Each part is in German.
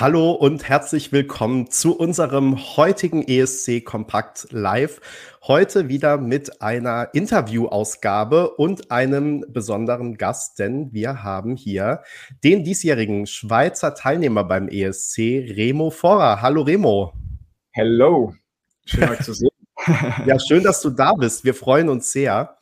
Hallo und herzlich willkommen zu unserem heutigen ESC Kompakt Live. Heute wieder mit einer Interviewausgabe und einem besonderen Gast, denn wir haben hier den diesjährigen Schweizer Teilnehmer beim ESC, Remo Vorrer. Hallo Remo. Hello. Schön euch zu sehen. ja, schön, dass du da bist. Wir freuen uns sehr.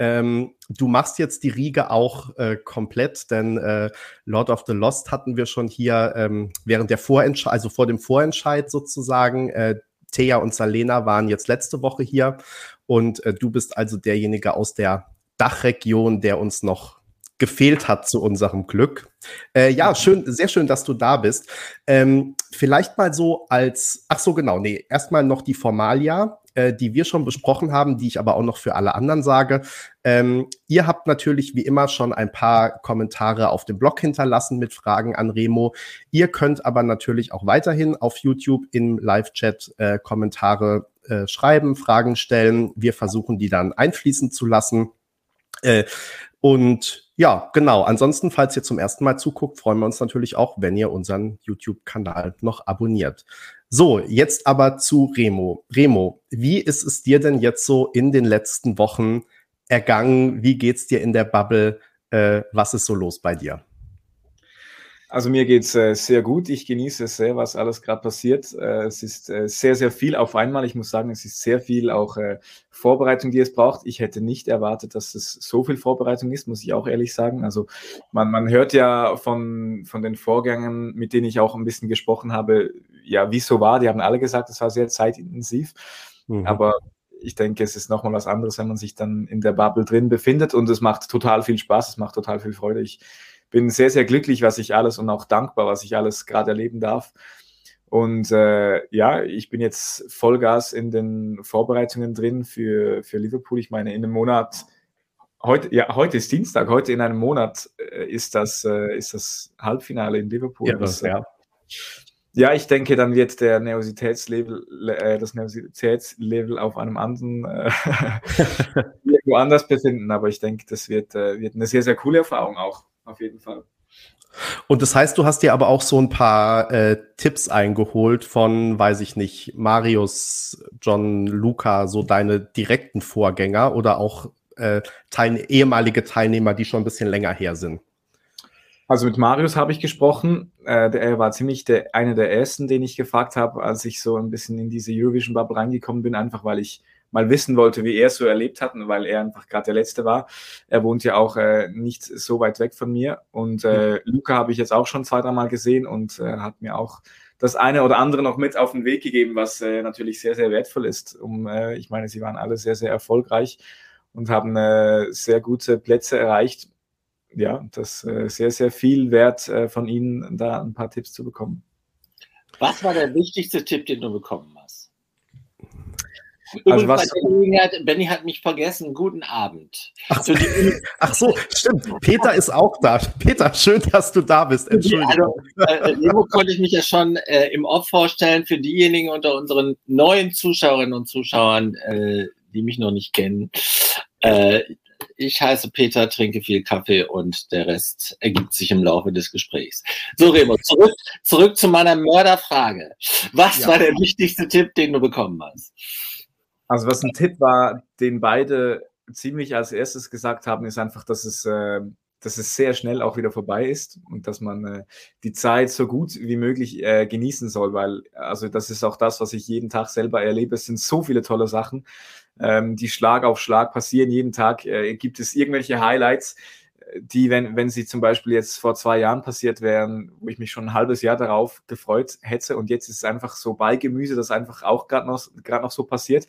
Ähm, du machst jetzt die Riege auch äh, komplett, denn äh, Lord of the Lost hatten wir schon hier ähm, während der Vorentscheid, also vor dem Vorentscheid sozusagen. Äh, Thea und Salena waren jetzt letzte Woche hier und äh, du bist also derjenige aus der Dachregion, der uns noch gefehlt hat zu unserem Glück. Äh, ja, schön, sehr schön, dass du da bist. Ähm, vielleicht mal so als, ach so, genau, nee, erstmal noch die Formalia äh, die wir schon besprochen haben, die ich aber auch noch für alle anderen sage. Ähm, ihr habt natürlich wie immer schon ein paar Kommentare auf dem Blog hinterlassen mit Fragen an Remo. Ihr könnt aber natürlich auch weiterhin auf YouTube im Live-Chat äh, Kommentare äh, schreiben, Fragen stellen. Wir versuchen die dann einfließen zu lassen. Äh, und ja, genau. Ansonsten, falls ihr zum ersten Mal zuguckt, freuen wir uns natürlich auch, wenn ihr unseren YouTube-Kanal noch abonniert. So, jetzt aber zu Remo. Remo, wie ist es dir denn jetzt so in den letzten Wochen ergangen? Wie geht's dir in der Bubble? Äh, was ist so los bei dir? Also mir geht's äh, sehr gut. Ich genieße es sehr, was alles gerade passiert. Äh, es ist äh, sehr, sehr viel auf einmal. Ich muss sagen, es ist sehr viel auch äh, Vorbereitung, die es braucht. Ich hätte nicht erwartet, dass es so viel Vorbereitung ist, muss ich auch ehrlich sagen. Also man, man hört ja von, von den Vorgängern, mit denen ich auch ein bisschen gesprochen habe, ja, wie es so war. Die haben alle gesagt, es war sehr zeitintensiv. Mhm. Aber ich denke, es ist nochmal was anderes, wenn man sich dann in der Bubble drin befindet und es macht total viel Spaß, es macht total viel Freude. Ich bin sehr, sehr glücklich, was ich alles und auch dankbar, was ich alles gerade erleben darf. Und äh, ja, ich bin jetzt Vollgas in den Vorbereitungen drin für, für Liverpool. Ich meine, in einem Monat, heute, ja, heute ist Dienstag, heute in einem Monat äh, ist, das, äh, ist das Halbfinale in Liverpool. Ja, das, ja. ja, ich denke, dann wird der Nervositätslevel, äh, das Nervositätslevel auf einem anderen äh, irgendwo anders befinden. Aber ich denke, das wird, äh, wird eine sehr, sehr coole Erfahrung auch auf jeden Fall. Und das heißt, du hast dir aber auch so ein paar äh, Tipps eingeholt von, weiß ich nicht, Marius, John, Luca, so deine direkten Vorgänger oder auch äh, teil ehemalige Teilnehmer, die schon ein bisschen länger her sind. Also mit Marius habe ich gesprochen. Äh, er war ziemlich der, einer der ersten, den ich gefragt habe, als ich so ein bisschen in diese Eurovision-Bubble reingekommen bin, einfach weil ich mal wissen wollte, wie er es so erlebt hat, weil er einfach gerade der Letzte war. Er wohnt ja auch äh, nicht so weit weg von mir. Und äh, mhm. Luca habe ich jetzt auch schon zwei, dreimal gesehen und äh, hat mir auch das eine oder andere noch mit auf den Weg gegeben, was äh, natürlich sehr, sehr wertvoll ist. Um, äh, ich meine, sie waren alle sehr, sehr erfolgreich und haben äh, sehr gute Plätze erreicht. Ja, das äh, sehr, sehr viel wert äh, von Ihnen, da ein paar Tipps zu bekommen. Was war der wichtigste Tipp, den du bekommen hast? Also was, Benny hat mich vergessen. Guten Abend. Ach so, ach so, stimmt. Peter ist auch da. Peter, schön, dass du da bist. Entschuldigung. Also, äh, konnte ich mich ja schon äh, im Off vorstellen für diejenigen unter unseren neuen Zuschauerinnen und Zuschauern, äh, die mich noch nicht kennen. Äh, ich heiße Peter, trinke viel Kaffee und der Rest ergibt sich im Laufe des Gesprächs. So, Remo, zurück, zurück zu meiner Mörderfrage. Was ja. war der wichtigste Tipp, den du bekommen hast? Also was ein Tipp war, den beide ziemlich als erstes gesagt haben, ist einfach, dass es, äh, dass es sehr schnell auch wieder vorbei ist und dass man äh, die Zeit so gut wie möglich äh, genießen soll, weil also das ist auch das, was ich jeden Tag selber erlebe. Es sind so viele tolle Sachen, ähm, die Schlag auf Schlag passieren. Jeden Tag äh, gibt es irgendwelche Highlights, die, wenn, wenn sie zum Beispiel jetzt vor zwei Jahren passiert wären, wo ich mich schon ein halbes Jahr darauf gefreut hätte und jetzt ist es einfach so bei Gemüse, das einfach auch gerade noch, gerade noch so passiert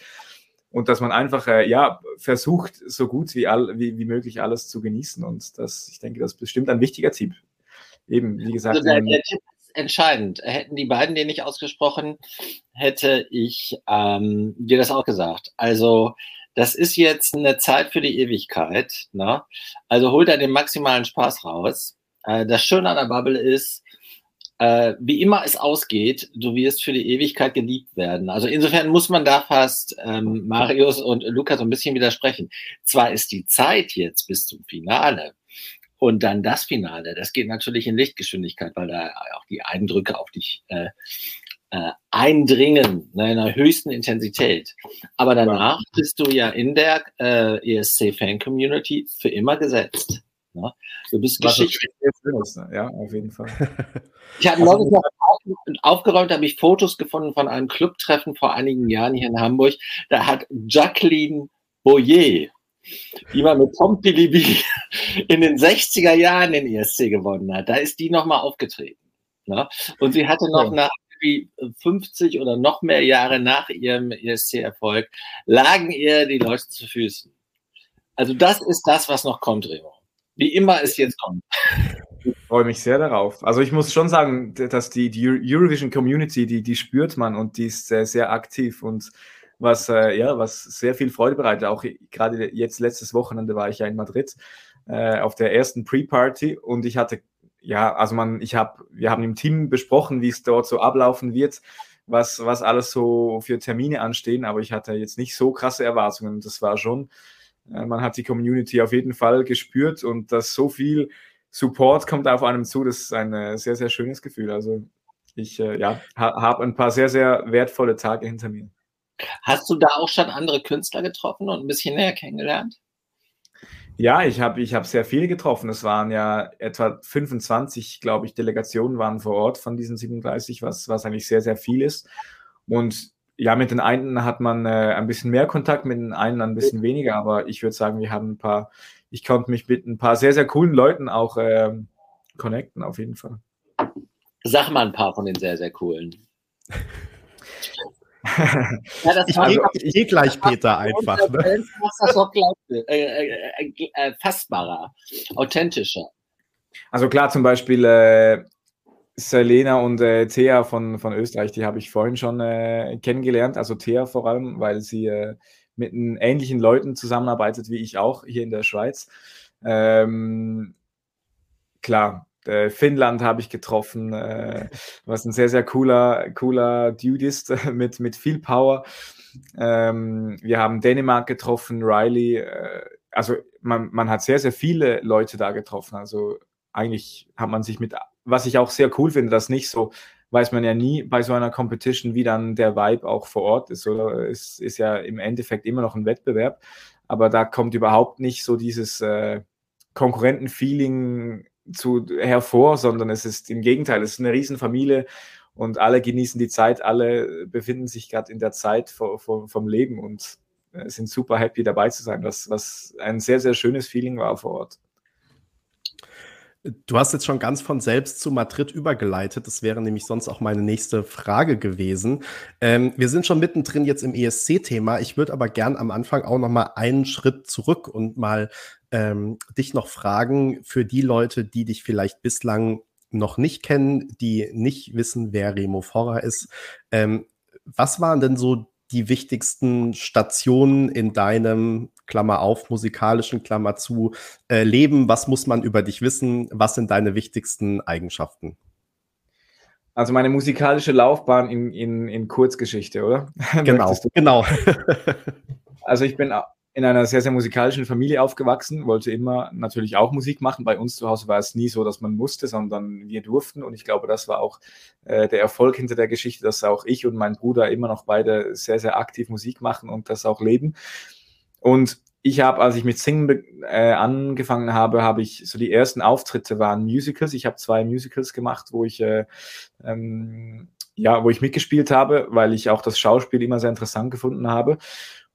und dass man einfach äh, ja versucht, so gut wie, all, wie, wie möglich alles zu genießen und das, ich denke, das ist bestimmt ein wichtiger Tipp. Eben, wie gesagt. Also der, der Tipp ist entscheidend. Hätten die beiden den nicht ausgesprochen, hätte ich ähm, dir das auch gesagt. Also das ist jetzt eine Zeit für die Ewigkeit. Ne? Also hol da den maximalen Spaß raus. Äh, das Schöne an der Bubble ist, äh, wie immer es ausgeht, du wirst für die Ewigkeit geliebt werden. Also insofern muss man da fast ähm, Marius und Lukas so ein bisschen widersprechen. Zwar ist die Zeit jetzt bis zum Finale Und dann das Finale, das geht natürlich in Lichtgeschwindigkeit, weil da auch die Eindrücke auf dich äh, äh, eindringen, ne, in einer höchsten Intensität. Aber danach bist du ja in der äh, ESC-Fan-Community für immer gesetzt. Ne? Du bist Was Geschichte. Schönes, ne? Ja, auf jeden Fall. Ich habe also, neulich noch aufgeräumt, habe ich Fotos gefunden von einem Clubtreffen vor einigen Jahren hier in Hamburg. Da hat Jacqueline Boyer, die mal mit Tom Pilibi in den 60er Jahren den ESC gewonnen hat, da ist die nochmal aufgetreten. Ne? Und sie hatte noch nach wie 50 oder noch mehr Jahre nach ihrem ESC-Erfolg, lagen ihr die Leute zu Füßen. Also das ist das, was noch kommt, Remo. Wie immer es jetzt kommt. Ich freue mich sehr darauf. Also ich muss schon sagen, dass die, die Eurovision Community, die, die spürt man und die ist sehr, sehr aktiv und was, äh, ja, was sehr viel Freude bereitet. Auch gerade jetzt letztes Wochenende war ich ja in Madrid äh, auf der ersten Pre-Party und ich hatte, ja, also man, ich habe, wir haben im Team besprochen, wie es dort so ablaufen wird, was, was alles so für Termine anstehen, aber ich hatte jetzt nicht so krasse Erwartungen. Das war schon, äh, man hat die Community auf jeden Fall gespürt und dass so viel Support kommt auf einem zu, das ist ein äh, sehr, sehr schönes Gefühl. Also ich äh, ja, ha, habe ein paar sehr, sehr wertvolle Tage hinter mir. Hast du da auch schon andere Künstler getroffen und ein bisschen näher kennengelernt? Ja, ich habe ich hab sehr viele getroffen. Es waren ja etwa 25, glaube ich, Delegationen waren vor Ort von diesen 37, was, was eigentlich sehr, sehr viel ist. Und ja, mit den einen hat man äh, ein bisschen mehr Kontakt, mit den einen ein bisschen weniger, aber ich würde sagen, wir haben ein paar, ich konnte mich mit ein paar sehr, sehr coolen Leuten auch äh, connecten, auf jeden Fall. Sag mal ein paar von den sehr, sehr coolen. ja, ich also, ich gehe gleich Peter einfach. Ne? Das gleich, äh, äh, äh, fassbarer, authentischer. Also klar, zum Beispiel äh, Selena und äh, Thea von, von Österreich, die habe ich vorhin schon äh, kennengelernt. Also Thea vor allem, weil sie äh, mit ähnlichen Leuten zusammenarbeitet wie ich auch hier in der Schweiz. Ähm, klar, äh, Finnland habe ich getroffen, äh, was ein sehr, sehr cooler, cooler Dude ist mit, mit viel Power. Ähm, wir haben Dänemark getroffen, Riley. Äh, also man, man hat sehr, sehr viele Leute da getroffen. Also eigentlich hat man sich mit, was ich auch sehr cool finde, dass nicht so, weiß man ja nie bei so einer Competition, wie dann der Vibe auch vor Ort ist. Oder es ist ja im Endeffekt immer noch ein Wettbewerb, aber da kommt überhaupt nicht so dieses äh, Konkurrentenfeeling zu, hervor, sondern es ist im Gegenteil, es ist eine Riesenfamilie und alle genießen die Zeit, alle befinden sich gerade in der Zeit vor, vor, vom Leben und äh, sind super happy dabei zu sein, was, was ein sehr, sehr schönes Feeling war vor Ort. Du hast jetzt schon ganz von selbst zu Madrid übergeleitet. Das wäre nämlich sonst auch meine nächste Frage gewesen. Ähm, wir sind schon mittendrin jetzt im ESC-Thema. Ich würde aber gern am Anfang auch noch mal einen Schritt zurück und mal ähm, dich noch fragen für die Leute, die dich vielleicht bislang noch nicht kennen, die nicht wissen, wer Remo Forrer ist. Ähm, was waren denn so die wichtigsten Stationen in deinem Klammer auf, musikalischen Klammer zu äh, Leben? Was muss man über dich wissen? Was sind deine wichtigsten Eigenschaften? Also meine musikalische Laufbahn in, in, in Kurzgeschichte, oder? Genau, genau. also ich bin in einer sehr, sehr musikalischen Familie aufgewachsen, wollte immer natürlich auch Musik machen. Bei uns zu Hause war es nie so, dass man musste, sondern wir durften. Und ich glaube, das war auch äh, der Erfolg hinter der Geschichte, dass auch ich und mein Bruder immer noch beide sehr, sehr aktiv Musik machen und das auch leben. Und ich habe, als ich mit Singen äh, angefangen habe, habe ich so die ersten Auftritte waren Musicals. Ich habe zwei Musicals gemacht, wo ich äh, ähm, ja, wo ich mitgespielt habe, weil ich auch das Schauspiel immer sehr interessant gefunden habe.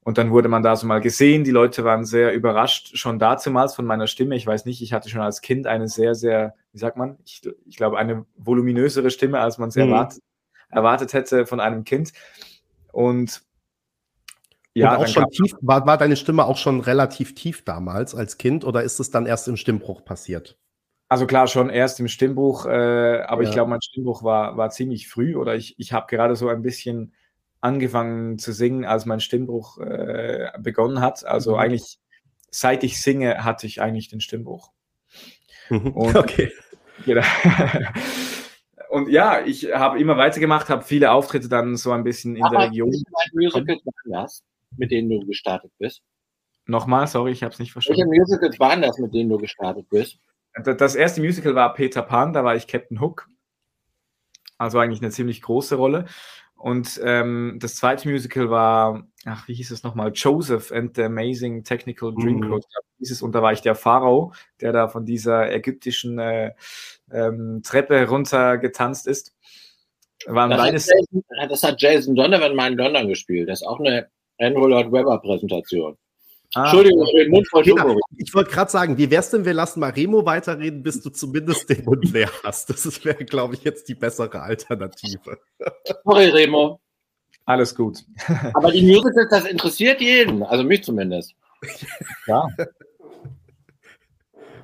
Und dann wurde man da so mal gesehen. Die Leute waren sehr überrascht, schon dazumals von meiner Stimme. Ich weiß nicht, ich hatte schon als Kind eine sehr, sehr, wie sagt man, ich, ich glaube, eine voluminösere Stimme, als man es mhm. erwartet, erwartet hätte von einem Kind. Und ja, auch schon tief, war, war deine Stimme auch schon relativ tief damals als Kind oder ist es dann erst im Stimmbruch passiert? Also klar, schon erst im Stimmbruch, äh, aber ja. ich glaube, mein Stimmbruch war, war ziemlich früh oder ich, ich habe gerade so ein bisschen angefangen zu singen, als mein Stimmbruch äh, begonnen hat. Also mhm. eigentlich, seit ich singe, hatte ich eigentlich den Stimmbruch. Mhm. Und, okay. Genau. Und ja, ich habe immer weitergemacht, habe viele Auftritte dann so ein bisschen in Aber der Region. Musicals waren das, mit denen du gestartet bist? Nochmal, sorry, ich habe es nicht verstanden. Welche Musicals waren das, mit denen du gestartet bist? Das erste Musical war Peter Pan, da war ich Captain Hook. Also eigentlich eine ziemlich große Rolle. Und ähm, das zweite Musical war, ach, wie hieß es nochmal? Joseph and the Amazing Technical Dreamcoat. Mhm. Dieses, und da war ich der Pharao, der da von dieser ägyptischen äh, ähm, Treppe runter getanzt ist. Waren das, beides hat Jason, das hat Jason Donovan mal in London gespielt. Das ist auch eine Andrew Lloyd Webber Präsentation. Ah, Entschuldigung, ich Mund voll genau. Ich wollte gerade sagen, wie wär's denn, wir lassen mal Remo weiterreden, bis du zumindest den Mund leer hast. Das wäre, glaube ich, jetzt die bessere Alternative. Sorry, Remo. Alles gut. Aber die Musicals, das interessiert jeden, also mich zumindest. Ja.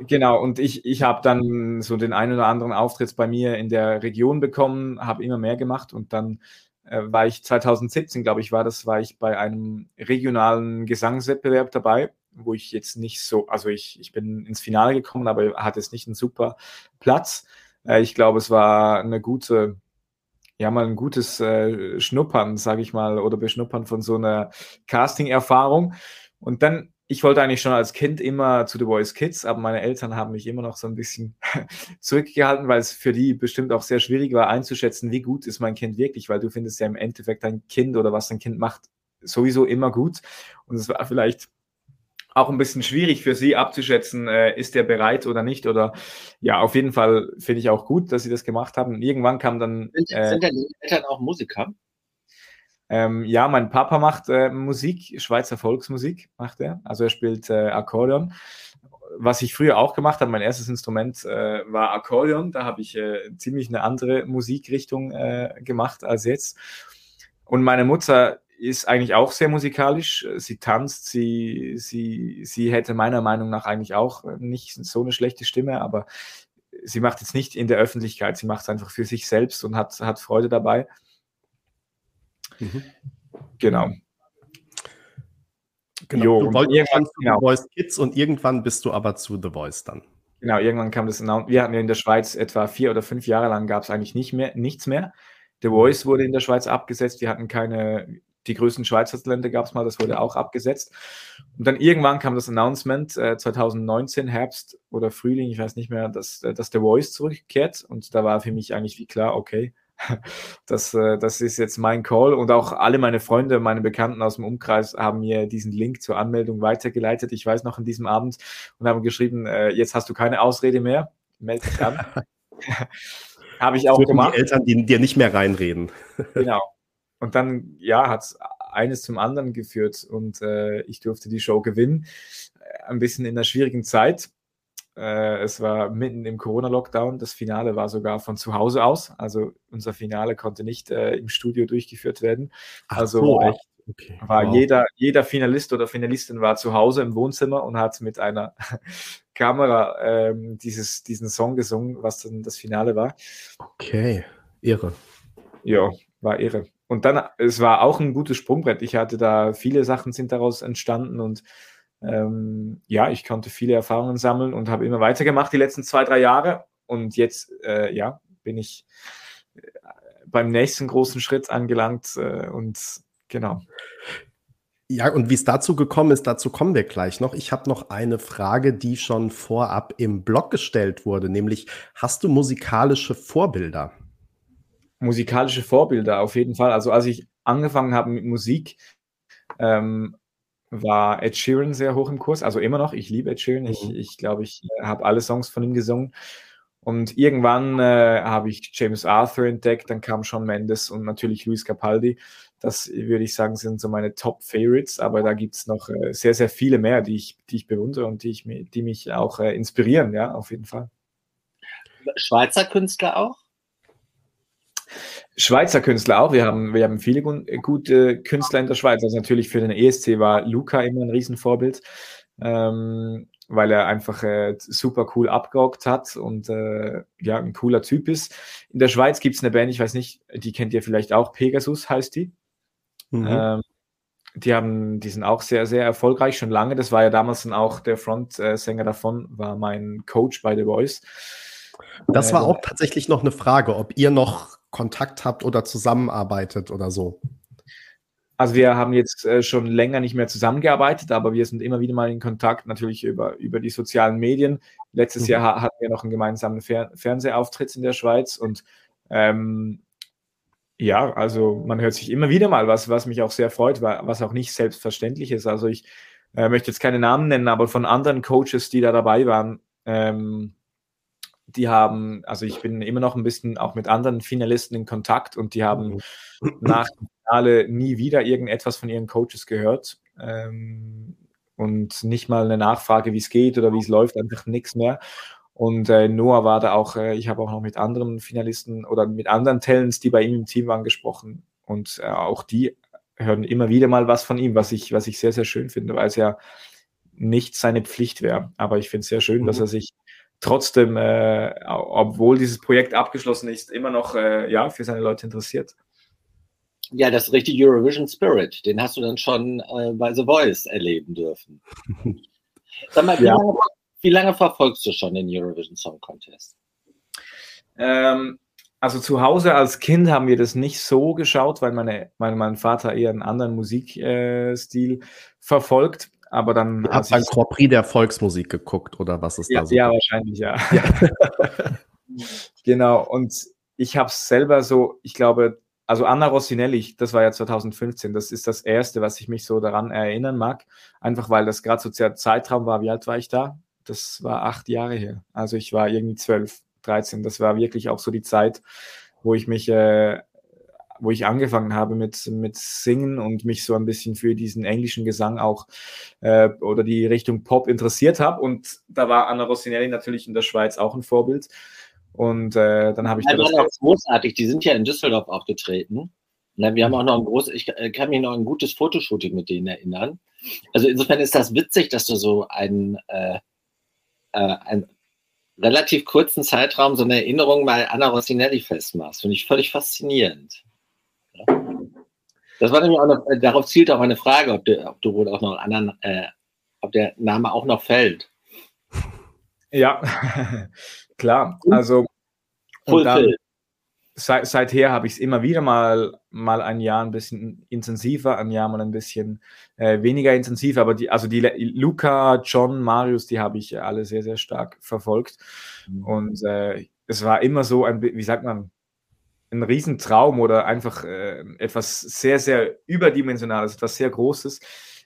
Genau, und ich, ich habe dann so den einen oder anderen Auftritt bei mir in der Region bekommen, habe immer mehr gemacht und dann äh, war ich 2017, glaube ich, war das, war ich bei einem regionalen Gesangswettbewerb dabei, wo ich jetzt nicht so, also ich, ich bin ins Finale gekommen, aber hatte es nicht einen super Platz. Äh, ich glaube, es war eine gute, ja, mal ein gutes äh, Schnuppern, sage ich mal, oder Beschnuppern von so einer Casting-Erfahrung. Und dann ich wollte eigentlich schon als Kind immer zu The Voice Kids, aber meine Eltern haben mich immer noch so ein bisschen zurückgehalten, weil es für die bestimmt auch sehr schwierig war einzuschätzen, wie gut ist mein Kind wirklich, weil du findest ja im Endeffekt dein Kind oder was dein Kind macht sowieso immer gut. Und es war vielleicht auch ein bisschen schwierig für sie abzuschätzen, äh, ist der bereit oder nicht. Oder ja, auf jeden Fall finde ich auch gut, dass sie das gemacht haben. Und irgendwann kam dann. Sind, äh, sind deine Eltern auch Musiker? Ähm, ja, mein Papa macht äh, Musik, Schweizer Volksmusik macht er. Also er spielt äh, Akkordeon. Was ich früher auch gemacht habe, mein erstes Instrument äh, war Akkordeon. Da habe ich äh, ziemlich eine andere Musikrichtung äh, gemacht als jetzt. Und meine Mutter ist eigentlich auch sehr musikalisch. Sie tanzt, sie, sie, sie hätte meiner Meinung nach eigentlich auch nicht so eine schlechte Stimme, aber sie macht jetzt nicht in der Öffentlichkeit. Sie macht es einfach für sich selbst und hat, hat Freude dabei. Mhm. Genau. Genau. Jo, du wolltest irgendwann zu genau. The Voice Kids und irgendwann bist du aber zu The Voice dann. Genau, irgendwann kam das Wir hatten ja in der Schweiz etwa vier oder fünf Jahre lang gab es eigentlich nicht mehr, nichts mehr. The Voice wurde in der Schweiz abgesetzt. Wir hatten keine, die größten Schweizer Talente gab es mal, das wurde auch abgesetzt. Und dann irgendwann kam das Announcement äh, 2019, Herbst oder Frühling, ich weiß nicht mehr, dass, äh, dass The Voice zurückkehrt. Und da war für mich eigentlich wie klar, okay, das, äh, das ist jetzt mein Call und auch alle meine Freunde, meine Bekannten aus dem Umkreis haben mir diesen Link zur Anmeldung weitergeleitet. Ich weiß noch an diesem Abend und haben geschrieben, äh, jetzt hast du keine Ausrede mehr, melde dich an. Habe ich auch Für gemacht. Die Eltern, die dir nicht mehr reinreden. genau. Und dann, ja, hat es eines zum anderen geführt und äh, ich durfte die Show gewinnen. Ein bisschen in einer schwierigen Zeit äh, es war mitten im Corona-Lockdown. Das Finale war sogar von zu Hause aus. Also unser Finale konnte nicht äh, im Studio durchgeführt werden. Ach also so, echt? Okay. war wow. jeder, jeder Finalist oder Finalistin war zu Hause im Wohnzimmer und hat mit einer Kamera ähm, dieses, diesen Song gesungen, was dann das Finale war. Okay, irre. Ja, war irre. Und dann, es war auch ein gutes Sprungbrett. Ich hatte da, viele Sachen sind daraus entstanden und ähm, ja, ich konnte viele Erfahrungen sammeln und habe immer weitergemacht die letzten zwei, drei Jahre. Und jetzt, äh, ja, bin ich äh, beim nächsten großen Schritt angelangt äh, und genau. Ja, und wie es dazu gekommen ist, dazu kommen wir gleich noch. Ich habe noch eine Frage, die schon vorab im Blog gestellt wurde, nämlich hast du musikalische Vorbilder? Musikalische Vorbilder, auf jeden Fall. Also als ich angefangen habe mit Musik, ähm, war Ed Sheeran sehr hoch im Kurs, also immer noch. Ich liebe Ed Sheeran. Ich, mhm. ich glaube, ich äh, habe alle Songs von ihm gesungen. Und irgendwann äh, habe ich James Arthur entdeckt, dann kam Sean Mendes und natürlich Luis Capaldi. Das würde ich sagen, sind so meine Top-Favorites, aber da gibt es noch äh, sehr, sehr viele mehr, die ich, die ich bewundere und die, ich, die mich auch äh, inspirieren, ja, auf jeden Fall. Schweizer Künstler auch? Schweizer Künstler auch. Wir haben, wir haben viele gute Künstler in der Schweiz. Also natürlich für den ESC war Luca immer ein Riesenvorbild, ähm, weil er einfach äh, super cool abgerockt hat und äh, ja, ein cooler Typ ist. In der Schweiz gibt es eine Band, ich weiß nicht, die kennt ihr vielleicht auch, Pegasus heißt die. Mhm. Ähm, die haben, die sind auch sehr, sehr erfolgreich, schon lange. Das war ja damals dann auch der Frontsänger davon, war mein Coach bei The Voice. Das war äh, auch tatsächlich noch eine Frage, ob ihr noch Kontakt habt oder zusammenarbeitet oder so? Also wir haben jetzt äh, schon länger nicht mehr zusammengearbeitet, aber wir sind immer wieder mal in Kontakt, natürlich über, über die sozialen Medien. Letztes mhm. Jahr hatten wir noch einen gemeinsamen Fer Fernsehauftritt in der Schweiz und ähm, ja, also man hört sich immer wieder mal was, was mich auch sehr freut, was auch nicht selbstverständlich ist. Also ich äh, möchte jetzt keine Namen nennen, aber von anderen Coaches, die da dabei waren, ähm, die haben, also ich bin immer noch ein bisschen auch mit anderen Finalisten in Kontakt und die haben mhm. nach dem Finale nie wieder irgendetwas von ihren Coaches gehört ähm, und nicht mal eine Nachfrage, wie es geht oder wie es läuft, einfach nichts mehr. Und äh, Noah war da auch, äh, ich habe auch noch mit anderen Finalisten oder mit anderen Talents, die bei ihm im Team waren, gesprochen. Und äh, auch die hören immer wieder mal was von ihm, was ich, was ich sehr, sehr schön finde, weil es ja nicht seine Pflicht wäre. Aber ich finde es sehr schön, mhm. dass er sich trotzdem, äh, obwohl dieses Projekt abgeschlossen ist, immer noch äh, ja, für seine Leute interessiert. Ja, das richtige Eurovision Spirit, den hast du dann schon äh, bei The Voice erleben dürfen. Sag mal, wie, ja. lange, wie lange verfolgst du schon den Eurovision Song Contest? Ähm, also zu Hause als Kind haben wir das nicht so geschaut, weil meine, meine mein Vater eher einen anderen Musikstil äh, verfolgt. Aber dann. Hat beim Grand Prix der Volksmusik geguckt oder was ist ja, da so? Ja, wahrscheinlich, ja. ja. genau. Und ich habe es selber so, ich glaube, also Anna Rossinelli, das war ja 2015, das ist das erste, was ich mich so daran erinnern mag. Einfach weil das gerade so der Zeitraum war. Wie alt war ich da? Das war acht Jahre her. Also ich war irgendwie zwölf, dreizehn. Das war wirklich auch so die Zeit, wo ich mich äh, wo ich angefangen habe mit, mit Singen und mich so ein bisschen für diesen englischen Gesang auch äh, oder die Richtung Pop interessiert habe. Und da war Anna Rossinelli natürlich in der Schweiz auch ein Vorbild. Und äh, dann habe ich ja, da das großartig. Die sind ja in Düsseldorf aufgetreten. Na, wir haben auch noch ein großes, ich kann mich noch ein gutes Fotoshooting mit denen erinnern. Also insofern ist das witzig, dass du so einen, äh, äh, einen relativ kurzen Zeitraum so eine Erinnerung bei Anna Rossinelli festmachst. Finde ich völlig faszinierend. Das war nämlich auch noch, äh, darauf zielt auch eine Frage, ob du, ob du wohl auch noch anderen, äh, ob der Name auch noch fällt. Ja, klar. Also und dann, seit, seither habe ich es immer wieder mal, mal ein Jahr ein bisschen intensiver, ein Jahr mal ein bisschen äh, weniger intensiv, aber die, also die Luca, John, Marius, die habe ich alle sehr, sehr stark verfolgt. Mhm. Und äh, es war immer so ein, wie sagt man, ein Riesentraum oder einfach äh, etwas sehr, sehr überdimensionales, etwas sehr Großes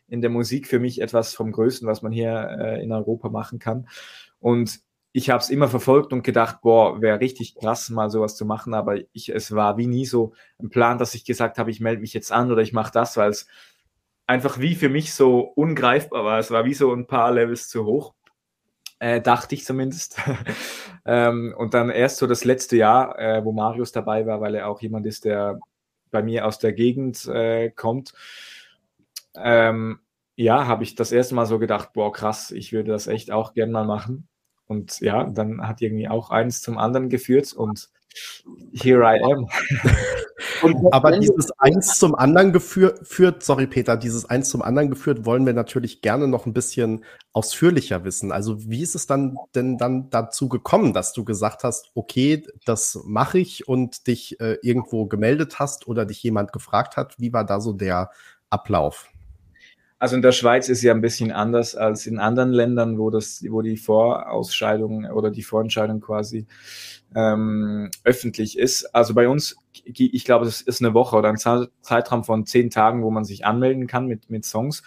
in der Musik für mich etwas vom Größten, was man hier äh, in Europa machen kann. Und ich habe es immer verfolgt und gedacht, boah, wäre richtig krass, mal sowas zu machen, aber ich, es war wie nie so ein Plan, dass ich gesagt habe, ich melde mich jetzt an oder ich mache das, weil es einfach wie für mich so ungreifbar war. Es war wie so ein paar Levels zu hoch äh, dachte ich zumindest. ähm, und dann erst so das letzte Jahr, äh, wo Marius dabei war, weil er auch jemand ist, der bei mir aus der Gegend äh, kommt. Ähm, ja, habe ich das erste Mal so gedacht, boah, krass, ich würde das echt auch gern mal machen. Und ja, dann hat irgendwie auch eins zum anderen geführt und here I am. Aber dieses eins zum anderen geführt, sorry Peter, dieses eins zum anderen geführt, wollen wir natürlich gerne noch ein bisschen ausführlicher wissen. Also wie ist es dann denn dann dazu gekommen, dass du gesagt hast, okay, das mache ich und dich äh, irgendwo gemeldet hast oder dich jemand gefragt hat? Wie war da so der Ablauf? Also in der Schweiz ist ja ein bisschen anders als in anderen Ländern, wo das, wo die Vorausscheidung oder die Vorentscheidung quasi ähm, öffentlich ist. Also bei uns, ich glaube, es ist eine Woche oder ein Zeitraum von zehn Tagen, wo man sich anmelden kann mit, mit Songs.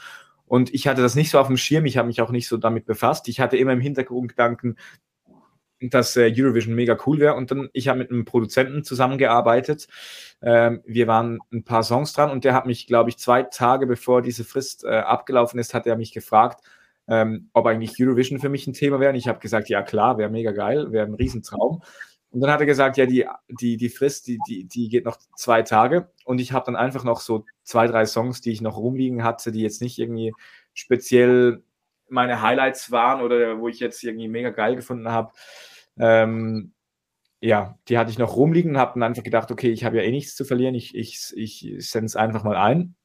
Und ich hatte das nicht so auf dem Schirm, ich habe mich auch nicht so damit befasst. Ich hatte immer im Hintergrund Gedanken, dass äh, Eurovision mega cool wäre. Und dann, ich habe mit einem Produzenten zusammengearbeitet. Ähm, wir waren ein paar Songs dran und der hat mich, glaube ich, zwei Tage bevor diese Frist äh, abgelaufen ist, hat er mich gefragt, ähm, ob eigentlich Eurovision für mich ein Thema wäre. Und ich habe gesagt, ja klar, wäre mega geil, wäre ein Riesentraum. Und dann hat er gesagt, ja, die, die, die Frist, die, die, die geht noch zwei Tage. Und ich habe dann einfach noch so zwei, drei Songs, die ich noch rumliegen hatte, die jetzt nicht irgendwie speziell meine Highlights waren oder wo ich jetzt irgendwie mega geil gefunden habe. Ähm, ja, die hatte ich noch rumliegen und habe dann einfach gedacht, okay, ich habe ja eh nichts zu verlieren, ich, ich, ich sende es einfach mal ein.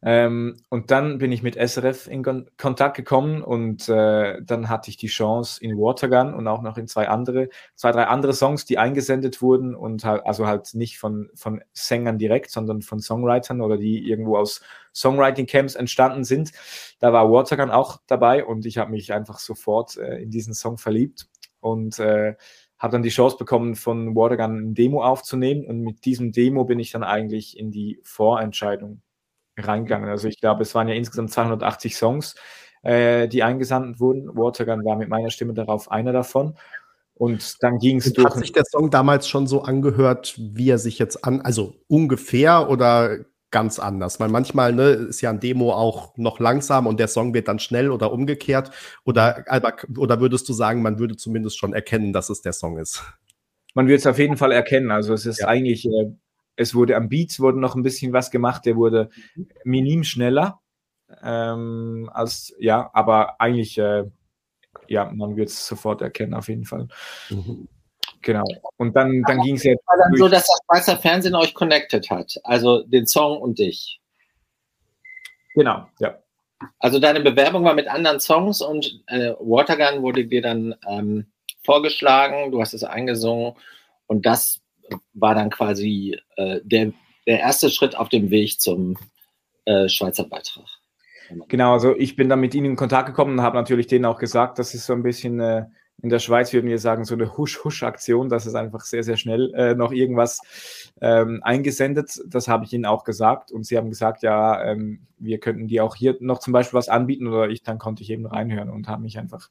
Ähm, und dann bin ich mit SRF in Kon Kontakt gekommen und äh, dann hatte ich die Chance in Watergun und auch noch in zwei andere, zwei, drei andere Songs, die eingesendet wurden und halt, also halt nicht von, von Sängern direkt, sondern von Songwritern oder die irgendwo aus Songwriting-Camps entstanden sind. Da war Watergun auch dabei und ich habe mich einfach sofort äh, in diesen Song verliebt und äh, habe dann die Chance bekommen, von Watergun ein Demo aufzunehmen und mit diesem Demo bin ich dann eigentlich in die Vorentscheidung reingegangen. Also ich glaube, es waren ja insgesamt 280 Songs, äh, die eingesandt wurden. Watergun war mit meiner Stimme darauf einer davon. Und dann ging es durch. Hat sich der Song damals schon so angehört, wie er sich jetzt an, also ungefähr oder ganz anders? Weil manchmal ne, ist ja ein Demo auch noch langsam und der Song wird dann schnell oder umgekehrt. Oder, oder würdest du sagen, man würde zumindest schon erkennen, dass es der Song ist? Man wird es auf jeden Fall erkennen. Also es ist ja. eigentlich äh, es wurde am Beats wurde noch ein bisschen was gemacht, der wurde minim schneller. Ähm, als ja, aber eigentlich, äh, ja, man wird es sofort erkennen, auf jeden Fall. Mhm. Genau. Und dann, dann ging es ja. War dann so, dass das Schweizer Fernsehen euch connected hat, also den Song und dich. Genau, ja. Also deine Bewerbung war mit anderen Songs und äh, Watergun wurde dir dann ähm, vorgeschlagen, du hast es eingesungen und das war dann quasi äh, der, der erste Schritt auf dem Weg zum äh, Schweizer Beitrag. Genau, also ich bin dann mit ihnen in Kontakt gekommen und habe natürlich denen auch gesagt, das ist so ein bisschen äh, in der Schweiz, würden wir sagen, so eine Husch-Husch-Aktion, dass es einfach sehr, sehr schnell äh, noch irgendwas ähm, eingesendet. Das habe ich ihnen auch gesagt und sie haben gesagt, ja, ähm, wir könnten dir auch hier noch zum Beispiel was anbieten oder ich, dann konnte ich eben reinhören und habe mich einfach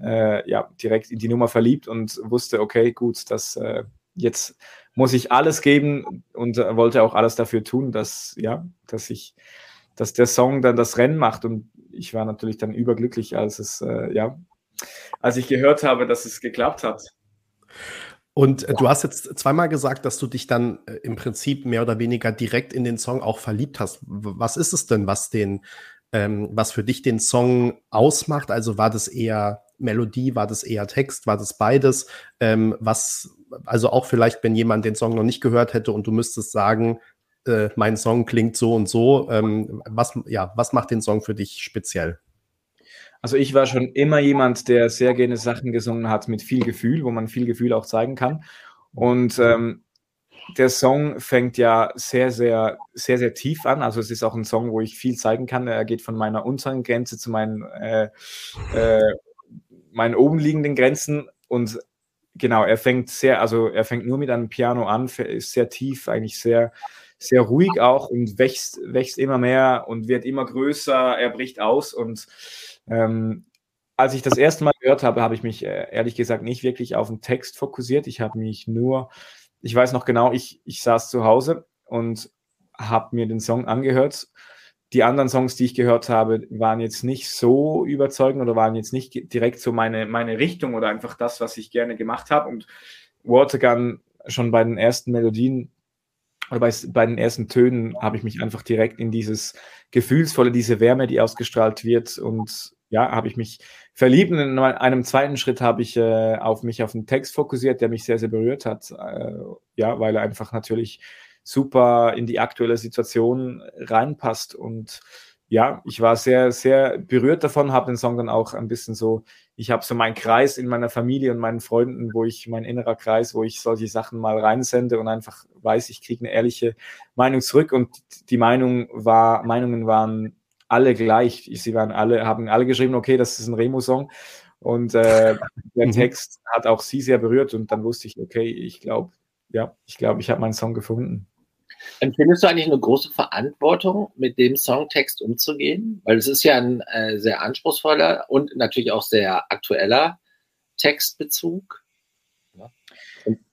äh, ja, direkt in die Nummer verliebt und wusste, okay, gut, das äh, jetzt muss ich alles geben und äh, wollte auch alles dafür tun, dass, ja, dass ich, dass der Song dann das Rennen macht. Und ich war natürlich dann überglücklich, als es, äh, ja, als ich gehört habe, dass es geklappt hat. Und äh, du hast jetzt zweimal gesagt, dass du dich dann äh, im Prinzip mehr oder weniger direkt in den Song auch verliebt hast. Was ist es denn, was den, ähm, was für dich den Song ausmacht? Also war das eher Melodie, war das eher Text, war das beides? Ähm, was, also auch vielleicht, wenn jemand den Song noch nicht gehört hätte und du müsstest sagen, äh, mein Song klingt so und so, ähm, was, ja, was macht den Song für dich speziell? Also ich war schon immer jemand, der sehr gerne Sachen gesungen hat mit viel Gefühl, wo man viel Gefühl auch zeigen kann. Und ähm, der Song fängt ja sehr, sehr, sehr, sehr tief an. Also es ist auch ein Song, wo ich viel zeigen kann. Er geht von meiner unteren Grenze zu meinen äh, äh, meinen oben liegenden Grenzen und genau, er fängt sehr, also er fängt nur mit einem Piano an, ist sehr tief, eigentlich sehr, sehr ruhig auch und wächst, wächst immer mehr und wird immer größer, er bricht aus und ähm, als ich das erste Mal gehört habe, habe ich mich äh, ehrlich gesagt nicht wirklich auf den Text fokussiert. Ich habe mich nur, ich weiß noch genau, ich, ich saß zu Hause und habe mir den Song angehört die anderen Songs, die ich gehört habe, waren jetzt nicht so überzeugend oder waren jetzt nicht direkt so meine, meine Richtung oder einfach das, was ich gerne gemacht habe. Und Watergun schon bei den ersten Melodien oder bei, bei den ersten Tönen habe ich mich einfach direkt in dieses Gefühlsvolle, diese Wärme, die ausgestrahlt wird und ja, habe ich mich verliebt. In einem zweiten Schritt habe ich äh, auf mich auf den Text fokussiert, der mich sehr, sehr berührt hat. Äh, ja, weil er einfach natürlich super in die aktuelle Situation reinpasst. Und ja, ich war sehr, sehr berührt davon, habe den Song dann auch ein bisschen so, ich habe so meinen Kreis in meiner Familie und meinen Freunden, wo ich, mein innerer Kreis, wo ich solche Sachen mal reinsende und einfach weiß, ich kriege eine ehrliche Meinung zurück. Und die Meinung war, Meinungen waren alle gleich. Sie waren alle, haben alle geschrieben, okay, das ist ein Remo-Song. Und äh, der mhm. Text hat auch sie sehr berührt und dann wusste ich, okay, ich glaube, ja, ich glaube, ich habe meinen Song gefunden. Empfindest du eigentlich eine große Verantwortung, mit dem Songtext umzugehen? Weil es ist ja ein äh, sehr anspruchsvoller und natürlich auch sehr aktueller Textbezug. Ja.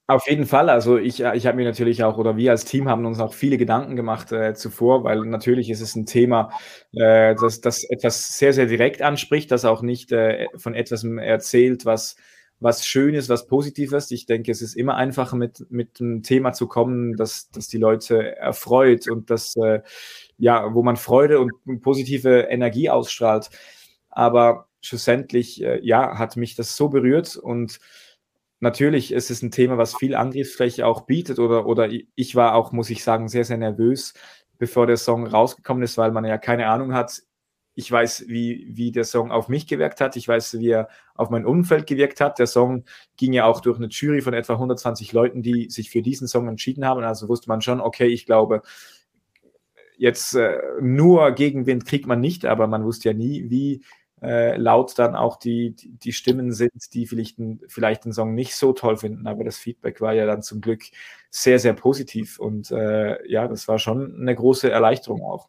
Auf jeden Fall. Also ich, ich habe mir natürlich auch, oder wir als Team haben uns auch viele Gedanken gemacht äh, zuvor, weil natürlich ist es ein Thema, äh, das, das etwas sehr, sehr direkt anspricht, das auch nicht äh, von etwas erzählt, was was Schönes, was Positives. Ich denke, es ist immer einfacher, mit, mit einem Thema zu kommen, das, das die Leute erfreut und das, äh, ja, wo man Freude und positive Energie ausstrahlt. Aber schlussendlich, äh, ja, hat mich das so berührt und natürlich ist es ein Thema, was viel Angriffsfläche auch bietet oder, oder ich war auch, muss ich sagen, sehr, sehr nervös bevor der Song rausgekommen ist, weil man ja keine Ahnung hat. Ich weiß, wie, wie der Song auf mich gewirkt hat. Ich weiß, wie er auf mein Umfeld gewirkt hat. Der Song ging ja auch durch eine Jury von etwa 120 Leuten, die sich für diesen Song entschieden haben. Also wusste man schon, okay, ich glaube, jetzt äh, nur Gegenwind kriegt man nicht, aber man wusste ja nie, wie äh, laut dann auch die, die, die, Stimmen sind, die vielleicht, vielleicht den Song nicht so toll finden. Aber das Feedback war ja dann zum Glück sehr, sehr positiv. Und äh, ja, das war schon eine große Erleichterung auch.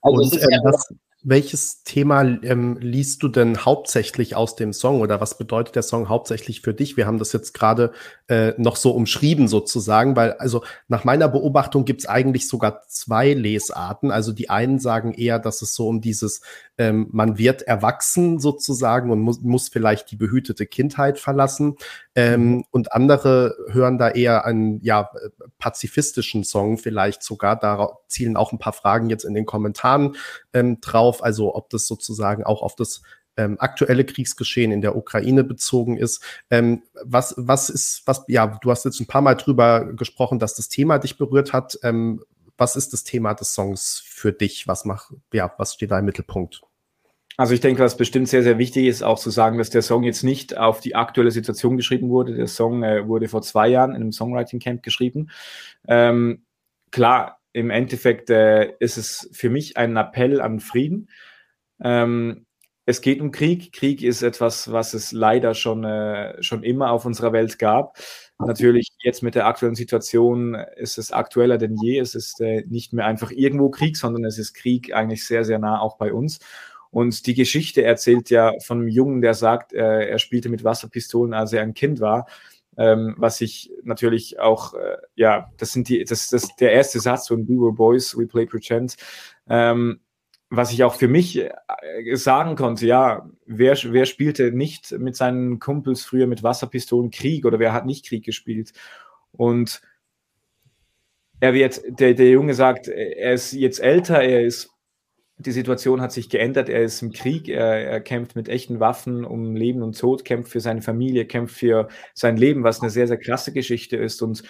Also und, äh, was, welches Thema ähm, liest du denn hauptsächlich aus dem Song oder was bedeutet der Song hauptsächlich für dich? Wir haben das jetzt gerade äh, noch so umschrieben sozusagen, weil also nach meiner Beobachtung gibt es eigentlich sogar zwei Lesarten. Also die einen sagen eher, dass es so um dieses ähm, man wird erwachsen sozusagen und muss, muss vielleicht die behütete Kindheit verlassen. Ähm, mhm. und andere hören da eher einen ja, pazifistischen Song vielleicht sogar. Da zielen auch ein paar Fragen jetzt in den Kommentaren ähm, drauf. Also ob das sozusagen auch auf das ähm, aktuelle Kriegsgeschehen in der Ukraine bezogen ist. Ähm, was, was ist, was, ja, du hast jetzt ein paar Mal drüber gesprochen, dass das Thema dich berührt hat. Ähm, was ist das Thema des Songs für dich? Was macht, ja, was steht da im Mittelpunkt? Also ich denke, was bestimmt sehr, sehr wichtig ist, auch zu sagen, dass der Song jetzt nicht auf die aktuelle Situation geschrieben wurde. Der Song äh, wurde vor zwei Jahren in einem Songwriting Camp geschrieben. Ähm, klar, im Endeffekt äh, ist es für mich ein Appell an Frieden. Ähm, es geht um Krieg. Krieg ist etwas, was es leider schon, äh, schon immer auf unserer Welt gab. Natürlich jetzt mit der aktuellen Situation ist es aktueller denn je. Es ist äh, nicht mehr einfach irgendwo Krieg, sondern es ist Krieg eigentlich sehr, sehr nah auch bei uns. Und die Geschichte erzählt ja von einem Jungen, der sagt, äh, er spielte mit Wasserpistolen, als er ein Kind war. Ähm, was ich natürlich auch, äh, ja, das sind die, das, das der erste Satz von We Were Boys, We Play Pretend. Ähm, was ich auch für mich äh, sagen konnte, ja, wer, wer spielte nicht mit seinen Kumpels früher mit Wasserpistolen Krieg oder wer hat nicht Krieg gespielt? Und er wird, der, der Junge sagt, er ist jetzt älter, er ist die Situation hat sich geändert. Er ist im Krieg, er, er, kämpft mit echten Waffen um Leben und Tod, kämpft für seine Familie, kämpft für sein Leben, was eine sehr, sehr krasse Geschichte ist. Und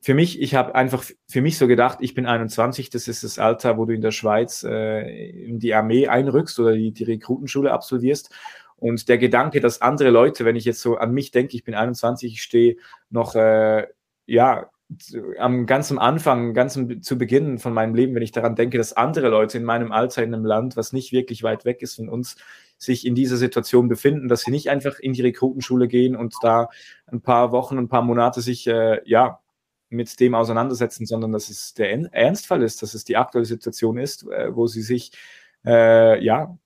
für mich, ich habe einfach für mich so gedacht, ich bin 21, das ist das Alter, wo du in der Schweiz äh, in die Armee einrückst oder die, die Rekrutenschule absolvierst. Und der Gedanke, dass andere Leute, wenn ich jetzt so an mich denke, ich bin 21, ich stehe noch, äh, ja, am ganzen Anfang, ganz zu Beginn von meinem Leben, wenn ich daran denke, dass andere Leute in meinem Alter in einem Land, was nicht wirklich weit weg ist von uns, sich in dieser Situation befinden, dass sie nicht einfach in die Rekrutenschule gehen und da ein paar Wochen, ein paar Monate sich äh, ja mit dem auseinandersetzen, sondern dass es der Ernstfall ist, dass es die aktuelle Situation ist, äh, wo sie sich äh, ja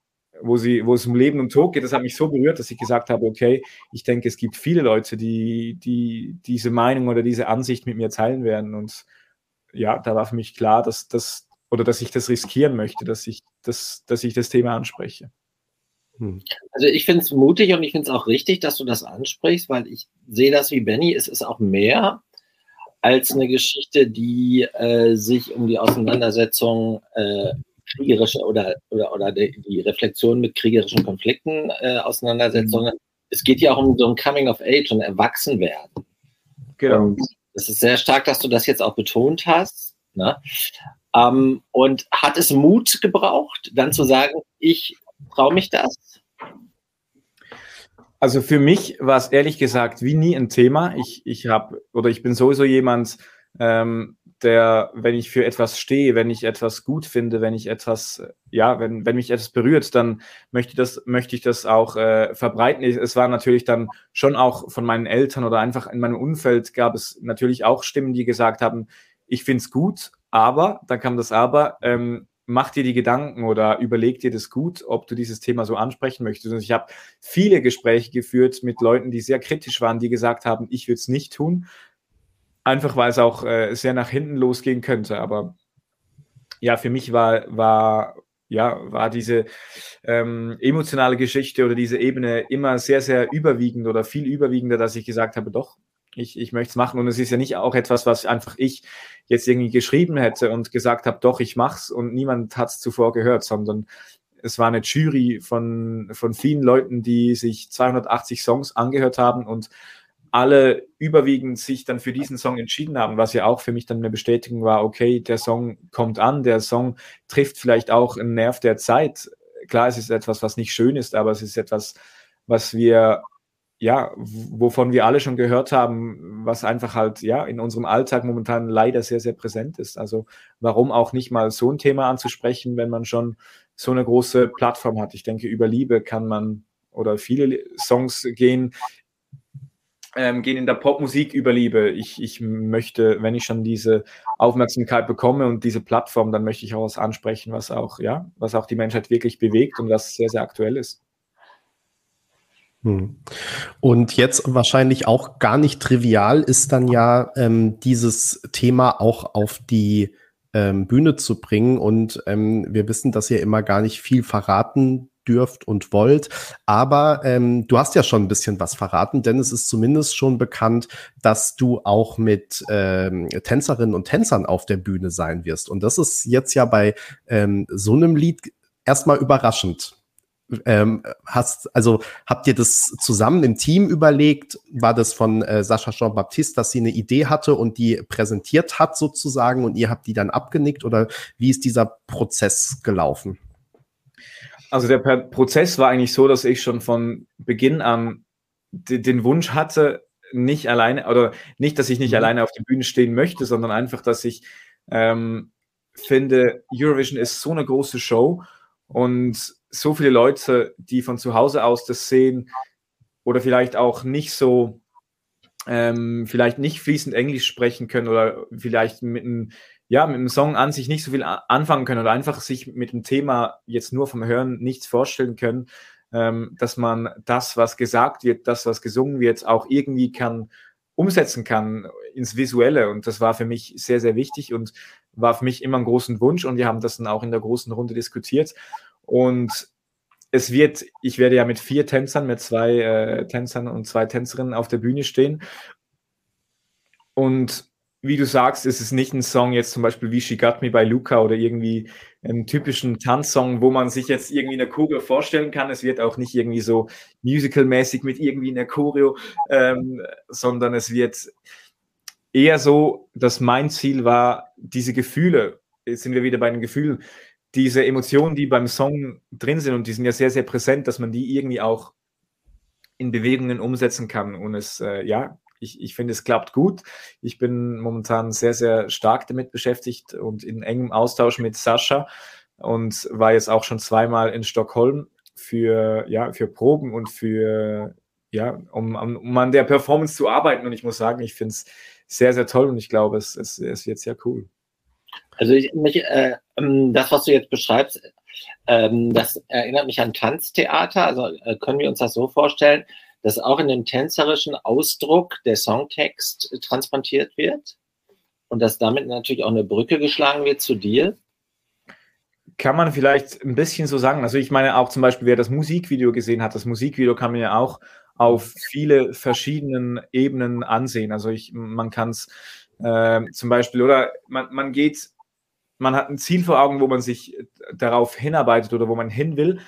wo, sie, wo es um Leben und Tod geht, das hat mich so berührt, dass ich gesagt habe, okay, ich denke, es gibt viele Leute, die, die diese Meinung oder diese Ansicht mit mir teilen werden. Und ja, da war für mich klar, dass das oder dass ich das riskieren möchte, dass ich das, dass ich das Thema anspreche. Hm. Also ich finde es mutig und ich finde es auch richtig, dass du das ansprichst, weil ich sehe das wie Benny, es ist auch mehr als eine Geschichte, die äh, sich um die Auseinandersetzung äh, kriegerische oder, oder, oder die, Reflexion mit kriegerischen Konflikten äh, Auseinandersetzungen. Mhm. Es geht ja auch um so ein Coming of Age und Erwachsenwerden. Genau. Und es ist sehr stark, dass du das jetzt auch betont hast. Ne? Ähm, und hat es Mut gebraucht, dann zu sagen, ich traue mich das? Also für mich war es ehrlich gesagt wie nie ein Thema. Ich, ich habe oder ich bin sowieso jemand, ähm, der, wenn ich für etwas stehe, wenn ich etwas gut finde, wenn ich etwas, ja, wenn, wenn mich etwas berührt, dann möchte das, möchte ich das auch äh, verbreiten. Es war natürlich dann schon auch von meinen Eltern oder einfach in meinem Umfeld gab es natürlich auch Stimmen, die gesagt haben, ich finde es gut, aber, dann kam das aber, ähm, mach dir die Gedanken oder überleg dir das gut, ob du dieses Thema so ansprechen möchtest. Und ich habe viele Gespräche geführt mit Leuten, die sehr kritisch waren, die gesagt haben, ich würde es nicht tun. Einfach weil es auch äh, sehr nach hinten losgehen könnte. Aber ja, für mich war, war, ja, war diese ähm, emotionale Geschichte oder diese Ebene immer sehr, sehr überwiegend oder viel überwiegender, dass ich gesagt habe, doch, ich, ich möchte es machen. Und es ist ja nicht auch etwas, was einfach ich jetzt irgendwie geschrieben hätte und gesagt habe, doch, ich mach's und niemand hat es zuvor gehört, sondern es war eine Jury von, von vielen Leuten, die sich 280 Songs angehört haben und alle überwiegend sich dann für diesen Song entschieden haben, was ja auch für mich dann eine Bestätigung war, okay, der Song kommt an, der Song trifft vielleicht auch einen Nerv der Zeit. Klar, es ist etwas, was nicht schön ist, aber es ist etwas, was wir ja, wovon wir alle schon gehört haben, was einfach halt ja in unserem Alltag momentan leider sehr, sehr präsent ist. Also warum auch nicht mal so ein Thema anzusprechen, wenn man schon so eine große Plattform hat. Ich denke, über Liebe kann man oder viele Songs gehen, ähm, gehen in der Popmusik über Liebe. Ich, ich möchte, wenn ich schon diese Aufmerksamkeit bekomme und diese Plattform, dann möchte ich auch was ansprechen, was auch, ja, was auch die Menschheit wirklich bewegt und was sehr, sehr aktuell ist. Hm. Und jetzt wahrscheinlich auch gar nicht trivial ist dann ja ähm, dieses Thema auch auf die ähm, Bühne zu bringen. Und ähm, wir wissen, dass ihr immer gar nicht viel verraten dürft und wollt. Aber ähm, du hast ja schon ein bisschen was verraten, denn es ist zumindest schon bekannt, dass du auch mit ähm, Tänzerinnen und Tänzern auf der Bühne sein wirst. Und das ist jetzt ja bei ähm, so einem Lied erstmal überraschend ähm, hast, also habt ihr das zusammen im Team überlegt? War das von äh, Sascha Jean-Baptiste, dass sie eine Idee hatte und die präsentiert hat sozusagen und ihr habt die dann abgenickt oder wie ist dieser Prozess gelaufen? Also der Prozess war eigentlich so, dass ich schon von Beginn an den Wunsch hatte, nicht alleine oder nicht, dass ich nicht mhm. alleine auf der Bühne stehen möchte, sondern einfach, dass ich ähm, finde, Eurovision ist so eine große Show und so viele Leute, die von zu Hause aus das sehen oder vielleicht auch nicht so, ähm, vielleicht nicht fließend Englisch sprechen können oder vielleicht mit einem, ja, mit einem Song an sich nicht so viel anfangen können oder einfach sich mit dem Thema jetzt nur vom Hören nichts vorstellen können, ähm, dass man das, was gesagt wird, das, was gesungen wird, auch irgendwie kann umsetzen kann ins Visuelle. Und das war für mich sehr, sehr wichtig und war für mich immer ein großen Wunsch. Und wir haben das dann auch in der großen Runde diskutiert. Und es wird, ich werde ja mit vier Tänzern, mit zwei äh, Tänzern und zwei Tänzerinnen auf der Bühne stehen. Und wie du sagst, ist es nicht ein Song jetzt zum Beispiel wie She Got Me bei Luca oder irgendwie einen typischen Tanzsong, wo man sich jetzt irgendwie eine Choreo vorstellen kann. Es wird auch nicht irgendwie so musical-mäßig mit irgendwie einer Choreo, ähm, sondern es wird eher so, dass mein Ziel war, diese Gefühle, jetzt sind wir wieder bei den Gefühlen, diese Emotionen, die beim Song drin sind und die sind ja sehr, sehr präsent, dass man die irgendwie auch in Bewegungen umsetzen kann. Und es, äh, ja, ich, ich finde, es klappt gut. Ich bin momentan sehr, sehr stark damit beschäftigt und in engem Austausch mit Sascha und war jetzt auch schon zweimal in Stockholm für, ja, für Proben und für, ja, um, um an der Performance zu arbeiten. Und ich muss sagen, ich finde es sehr, sehr toll und ich glaube, es, es, es wird sehr cool. Also ich, mich, äh, ähm, das, was du jetzt beschreibst, ähm, das erinnert mich an Tanztheater. Also äh, können wir uns das so vorstellen, dass auch in dem tänzerischen Ausdruck der Songtext transportiert wird und dass damit natürlich auch eine Brücke geschlagen wird zu dir? Kann man vielleicht ein bisschen so sagen. Also ich meine auch zum Beispiel, wer das Musikvideo gesehen hat, das Musikvideo kann man ja auch auf viele verschiedenen Ebenen ansehen. Also ich, man kann es äh, zum Beispiel, oder man, man geht man hat ein Ziel vor Augen, wo man sich äh, darauf hinarbeitet oder wo man hin will.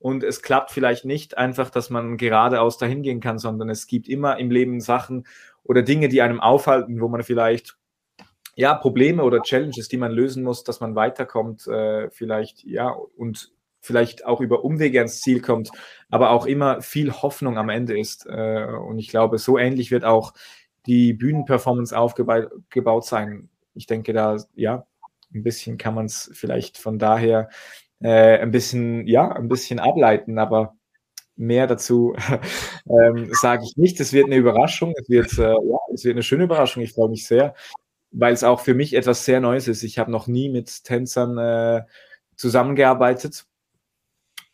Und es klappt vielleicht nicht einfach, dass man geradeaus dahin gehen kann, sondern es gibt immer im Leben Sachen oder Dinge, die einem aufhalten, wo man vielleicht ja Probleme oder Challenges, die man lösen muss, dass man weiterkommt, äh, vielleicht ja und vielleicht auch über Umwege ans Ziel kommt, aber auch immer viel Hoffnung am Ende ist. Äh, und ich glaube, so ähnlich wird auch die Bühnenperformance aufgebaut sein. Ich denke, da ja ein bisschen kann man es vielleicht von daher äh, ein bisschen, ja, ein bisschen ableiten, aber mehr dazu ähm, sage ich nicht. Es wird eine Überraschung, es wird, äh, ja, es wird eine schöne Überraschung. Ich freue mich sehr, weil es auch für mich etwas sehr Neues ist. Ich habe noch nie mit Tänzern äh, zusammengearbeitet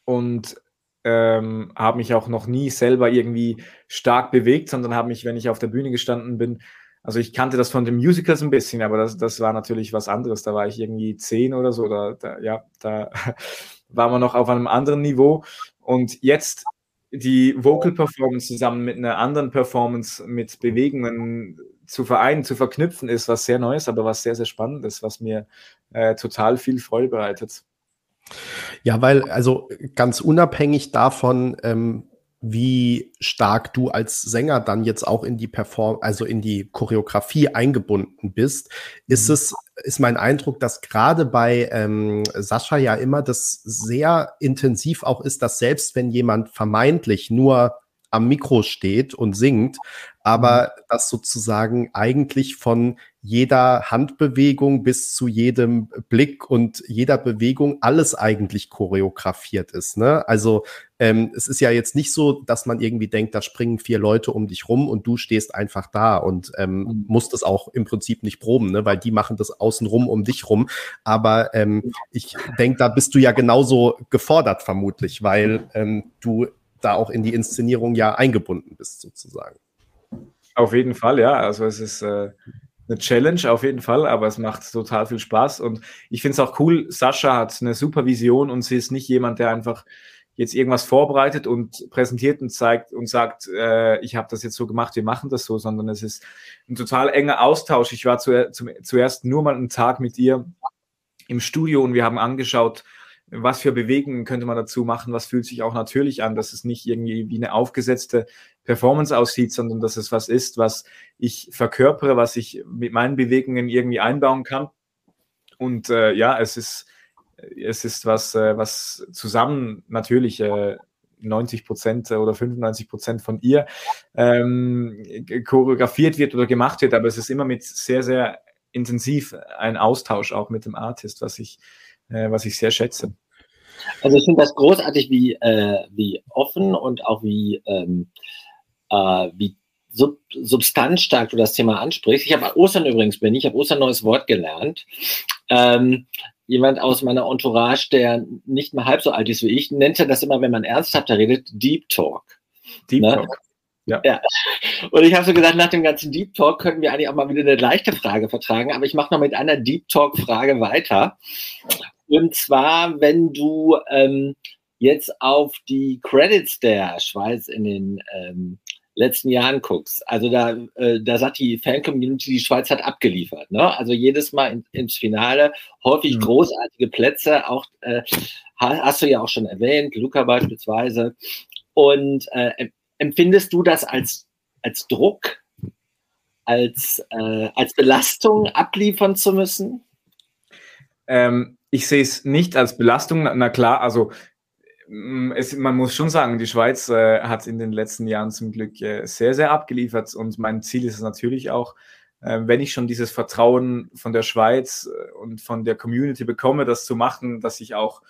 und ähm, habe mich auch noch nie selber irgendwie stark bewegt, sondern habe mich, wenn ich auf der Bühne gestanden bin, also ich kannte das von den Musicals ein bisschen, aber das, das war natürlich was anderes. Da war ich irgendwie zehn oder so, oder da, ja, da war man noch auf einem anderen Niveau. Und jetzt die Vocal Performance zusammen mit einer anderen Performance mit Bewegungen zu vereinen, zu verknüpfen, ist was sehr Neues, aber was sehr, sehr spannend ist, was mir äh, total viel Freude bereitet. Ja, weil, also ganz unabhängig davon, ähm, wie stark du als Sänger dann jetzt auch in die Perform, also in die Choreografie eingebunden bist, ist mhm. es, ist mein Eindruck, dass gerade bei ähm, Sascha ja immer das sehr intensiv auch ist, dass selbst wenn jemand vermeintlich nur am Mikro steht und singt, aber mhm. das sozusagen eigentlich von jeder Handbewegung bis zu jedem Blick und jeder Bewegung alles eigentlich choreografiert ist. Ne? Also ähm, es ist ja jetzt nicht so, dass man irgendwie denkt, da springen vier Leute um dich rum und du stehst einfach da und ähm, mhm. musst es auch im Prinzip nicht proben, ne? weil die machen das außenrum um dich rum. Aber ähm, ich denke, da bist du ja genauso gefordert vermutlich, weil ähm, du da auch in die Inszenierung ja eingebunden bist, sozusagen. Auf jeden Fall, ja. Also es ist äh, eine Challenge auf jeden Fall, aber es macht total viel Spaß. Und ich finde es auch cool, Sascha hat eine super Vision und sie ist nicht jemand, der einfach jetzt irgendwas vorbereitet und präsentiert und zeigt und sagt, äh, ich habe das jetzt so gemacht, wir machen das so, sondern es ist ein total enger Austausch. Ich war zu, zu, zuerst nur mal einen Tag mit ihr im Studio und wir haben angeschaut, was für Bewegungen könnte man dazu machen, was fühlt sich auch natürlich an, dass es nicht irgendwie wie eine aufgesetzte Performance aussieht, sondern dass es was ist, was ich verkörpere, was ich mit meinen Bewegungen irgendwie einbauen kann. Und äh, ja, es ist, es ist was, äh, was zusammen natürlich äh, 90 Prozent oder 95 Prozent von ihr ähm, choreografiert wird oder gemacht wird, aber es ist immer mit sehr, sehr intensiv ein Austausch auch mit dem Artist, was ich äh, was ich sehr schätze. Also ich finde das großartig, wie, äh, wie offen und auch wie, ähm, äh, wie sub substanzstark du das Thema ansprichst. Ich habe Ostern übrigens bin ich, habe Ostern neues Wort gelernt. Ähm, jemand aus meiner Entourage, der nicht mal halb so alt ist wie ich, nennt das immer, wenn man ernsthafter redet, Deep Talk. Deep ne? Talk. Ja. ja. Und ich habe so gesagt, nach dem ganzen Deep Talk könnten wir eigentlich auch mal wieder eine leichte Frage vertragen, aber ich mache noch mit einer Deep Talk-Frage weiter. Und zwar, wenn du ähm, jetzt auf die Credits der Schweiz in den ähm, letzten Jahren guckst, also da, äh, da sagt die Fan-Community, die Schweiz hat abgeliefert. Ne? Also jedes Mal in, ins Finale, häufig mhm. großartige Plätze, auch äh, hast du ja auch schon erwähnt, Luca beispielsweise. Und äh, empfindest du das als, als Druck, als, äh, als Belastung abliefern zu müssen? Ähm, ich sehe es nicht als Belastung. Na klar, also es, man muss schon sagen, die Schweiz äh, hat in den letzten Jahren zum Glück äh, sehr, sehr abgeliefert und mein Ziel ist es natürlich auch, äh, wenn ich schon dieses Vertrauen von der Schweiz äh, und von der Community bekomme, das zu machen, dass ich auch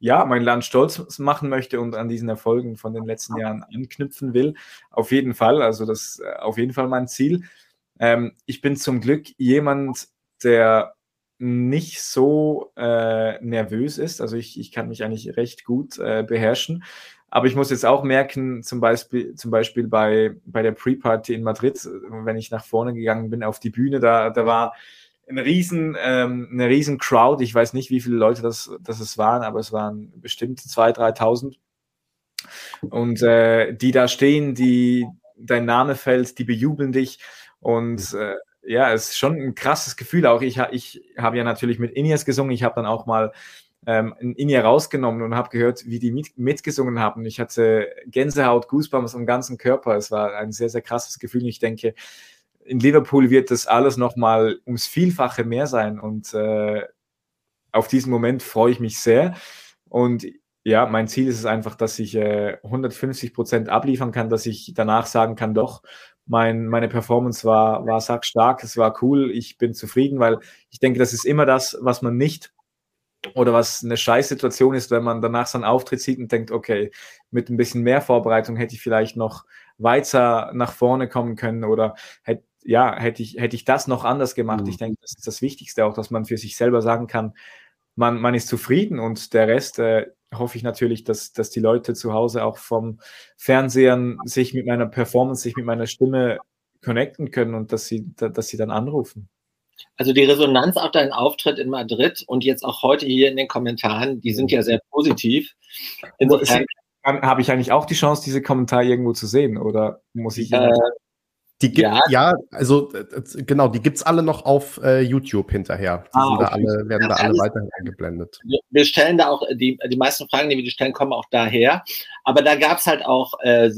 ja, mein Land stolz machen möchte und an diesen Erfolgen von den letzten Jahren anknüpfen will. Auf jeden Fall, also das ist äh, auf jeden Fall mein Ziel. Ähm, ich bin zum Glück jemand, der nicht so äh, nervös ist. Also ich, ich kann mich eigentlich recht gut äh, beherrschen. Aber ich muss jetzt auch merken, zum Beispiel, zum Beispiel bei, bei der Pre-Party in Madrid, wenn ich nach vorne gegangen bin auf die Bühne, da, da war ein riesen, ähm, eine riesen Crowd. Ich weiß nicht, wie viele Leute das, das es waren, aber es waren bestimmt 2.000, 3.000. Und äh, die da stehen, die dein Name fällt, die bejubeln dich. Und äh, ja, es ist schon ein krasses Gefühl auch. Ich, ich habe ja natürlich mit Inias gesungen. Ich habe dann auch mal ähm, Inia rausgenommen und habe gehört, wie die mit, mitgesungen haben. Ich hatte Gänsehaut, Goosebumps am ganzen Körper. Es war ein sehr, sehr krasses Gefühl. Ich denke, in Liverpool wird das alles nochmal ums Vielfache mehr sein. Und äh, auf diesen Moment freue ich mich sehr. Und ja, mein Ziel ist es einfach, dass ich äh, 150 Prozent abliefern kann, dass ich danach sagen kann, doch, mein, meine Performance war, war stark, es war cool, ich bin zufrieden, weil ich denke, das ist immer das, was man nicht oder was eine Scheißsituation ist, wenn man danach so einen Auftritt sieht und denkt, okay, mit ein bisschen mehr Vorbereitung hätte ich vielleicht noch weiter nach vorne kommen können oder hätte, ja, hätte ich, hätte ich das noch anders gemacht. Mhm. Ich denke, das ist das Wichtigste auch, dass man für sich selber sagen kann, man, man ist zufrieden und der Rest äh, hoffe ich natürlich, dass, dass die Leute zu Hause auch vom Fernsehern sich mit meiner Performance, sich mit meiner Stimme connecten können und dass sie, dass sie dann anrufen. Also die Resonanz auf deinen Auftritt in Madrid und jetzt auch heute hier in den Kommentaren, die sind ja sehr positiv. Insofern habe ich eigentlich auch die Chance, diese Kommentare irgendwo zu sehen oder muss ich? Äh, Die gibt, ja. ja, also äh, genau, die gibt es alle noch auf äh, YouTube hinterher. Die ah, da alle, werden da alle weiterhin eingeblendet. Wir stellen da auch, die, die meisten Fragen, die wir stellen, kommen auch daher. Aber da gab es halt auch äh,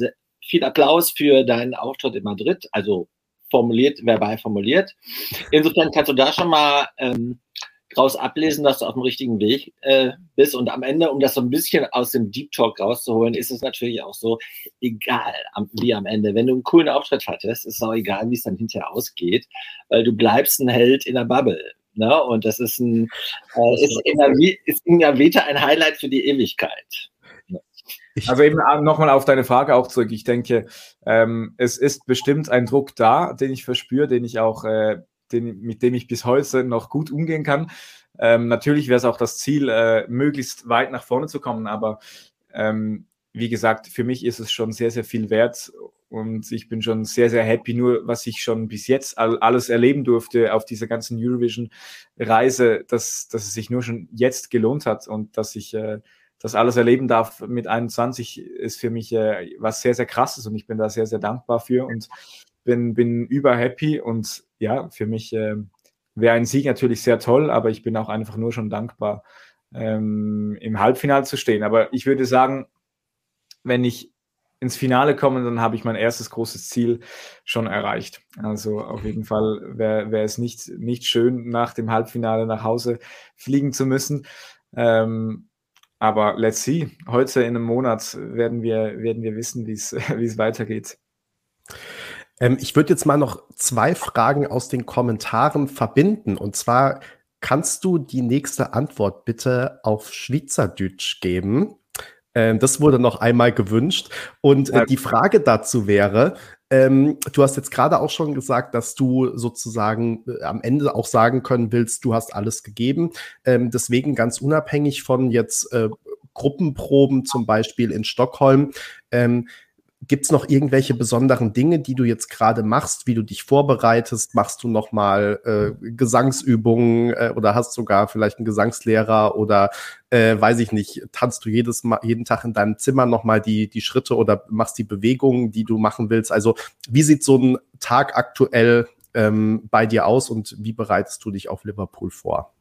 viel Applaus für deinen Auftritt in Madrid, also formuliert, verbal formuliert. Insofern kannst du da schon mal ähm, draus ablesen, dass du auf dem richtigen Weg äh, bist. Und am Ende, um das so ein bisschen aus dem Deep Talk rauszuholen, ist es natürlich auch so, egal am, wie am Ende. Wenn du einen coolen Auftritt hattest, ist es auch egal, wie es dann hinterher ausgeht, weil du bleibst ein Held in der Bubble. Ne? Und das ist ein, äh, ist, in der, ist in der Vita ein Highlight für die Ewigkeit. Also eben äh, nochmal auf deine Frage auch zurück. Ich denke, ähm, es ist bestimmt ein Druck da, den ich verspüre, den ich auch äh, den, mit dem ich bis heute noch gut umgehen kann. Ähm, natürlich wäre es auch das Ziel, äh, möglichst weit nach vorne zu kommen, aber ähm, wie gesagt, für mich ist es schon sehr, sehr viel wert und ich bin schon sehr, sehr happy, nur was ich schon bis jetzt all, alles erleben durfte auf dieser ganzen Eurovision-Reise, dass, dass es sich nur schon jetzt gelohnt hat und dass ich äh, das alles erleben darf mit 21, ist für mich äh, was sehr, sehr krasses und ich bin da sehr, sehr dankbar für und bin, bin über happy und ja, für mich äh, wäre ein Sieg natürlich sehr toll, aber ich bin auch einfach nur schon dankbar, ähm, im Halbfinale zu stehen. Aber ich würde sagen, wenn ich ins Finale komme, dann habe ich mein erstes großes Ziel schon erreicht. Also auf jeden Fall wäre wär es nicht, nicht schön, nach dem Halbfinale nach Hause fliegen zu müssen. Ähm, aber let's see. Heute in einem Monat werden wir, werden wir wissen, wie es weitergeht. Ähm, ich würde jetzt mal noch zwei Fragen aus den Kommentaren verbinden. Und zwar kannst du die nächste Antwort bitte auf Schweizerdeutsch geben? Ähm, das wurde noch einmal gewünscht. Und äh, die Frage dazu wäre, ähm, du hast jetzt gerade auch schon gesagt, dass du sozusagen äh, am Ende auch sagen können willst, du hast alles gegeben. Ähm, deswegen ganz unabhängig von jetzt äh, Gruppenproben zum Beispiel in Stockholm. Ähm, Gibt es noch irgendwelche besonderen Dinge, die du jetzt gerade machst, wie du dich vorbereitest? Machst du noch mal äh, Gesangsübungen äh, oder hast sogar vielleicht einen Gesangslehrer oder äh, weiß ich nicht, tanzt du jedes mal, jeden Tag in deinem Zimmer noch mal die, die Schritte oder machst die Bewegungen, die du machen willst? Also wie sieht so ein Tag aktuell ähm, bei dir aus und wie bereitest du dich auf Liverpool vor?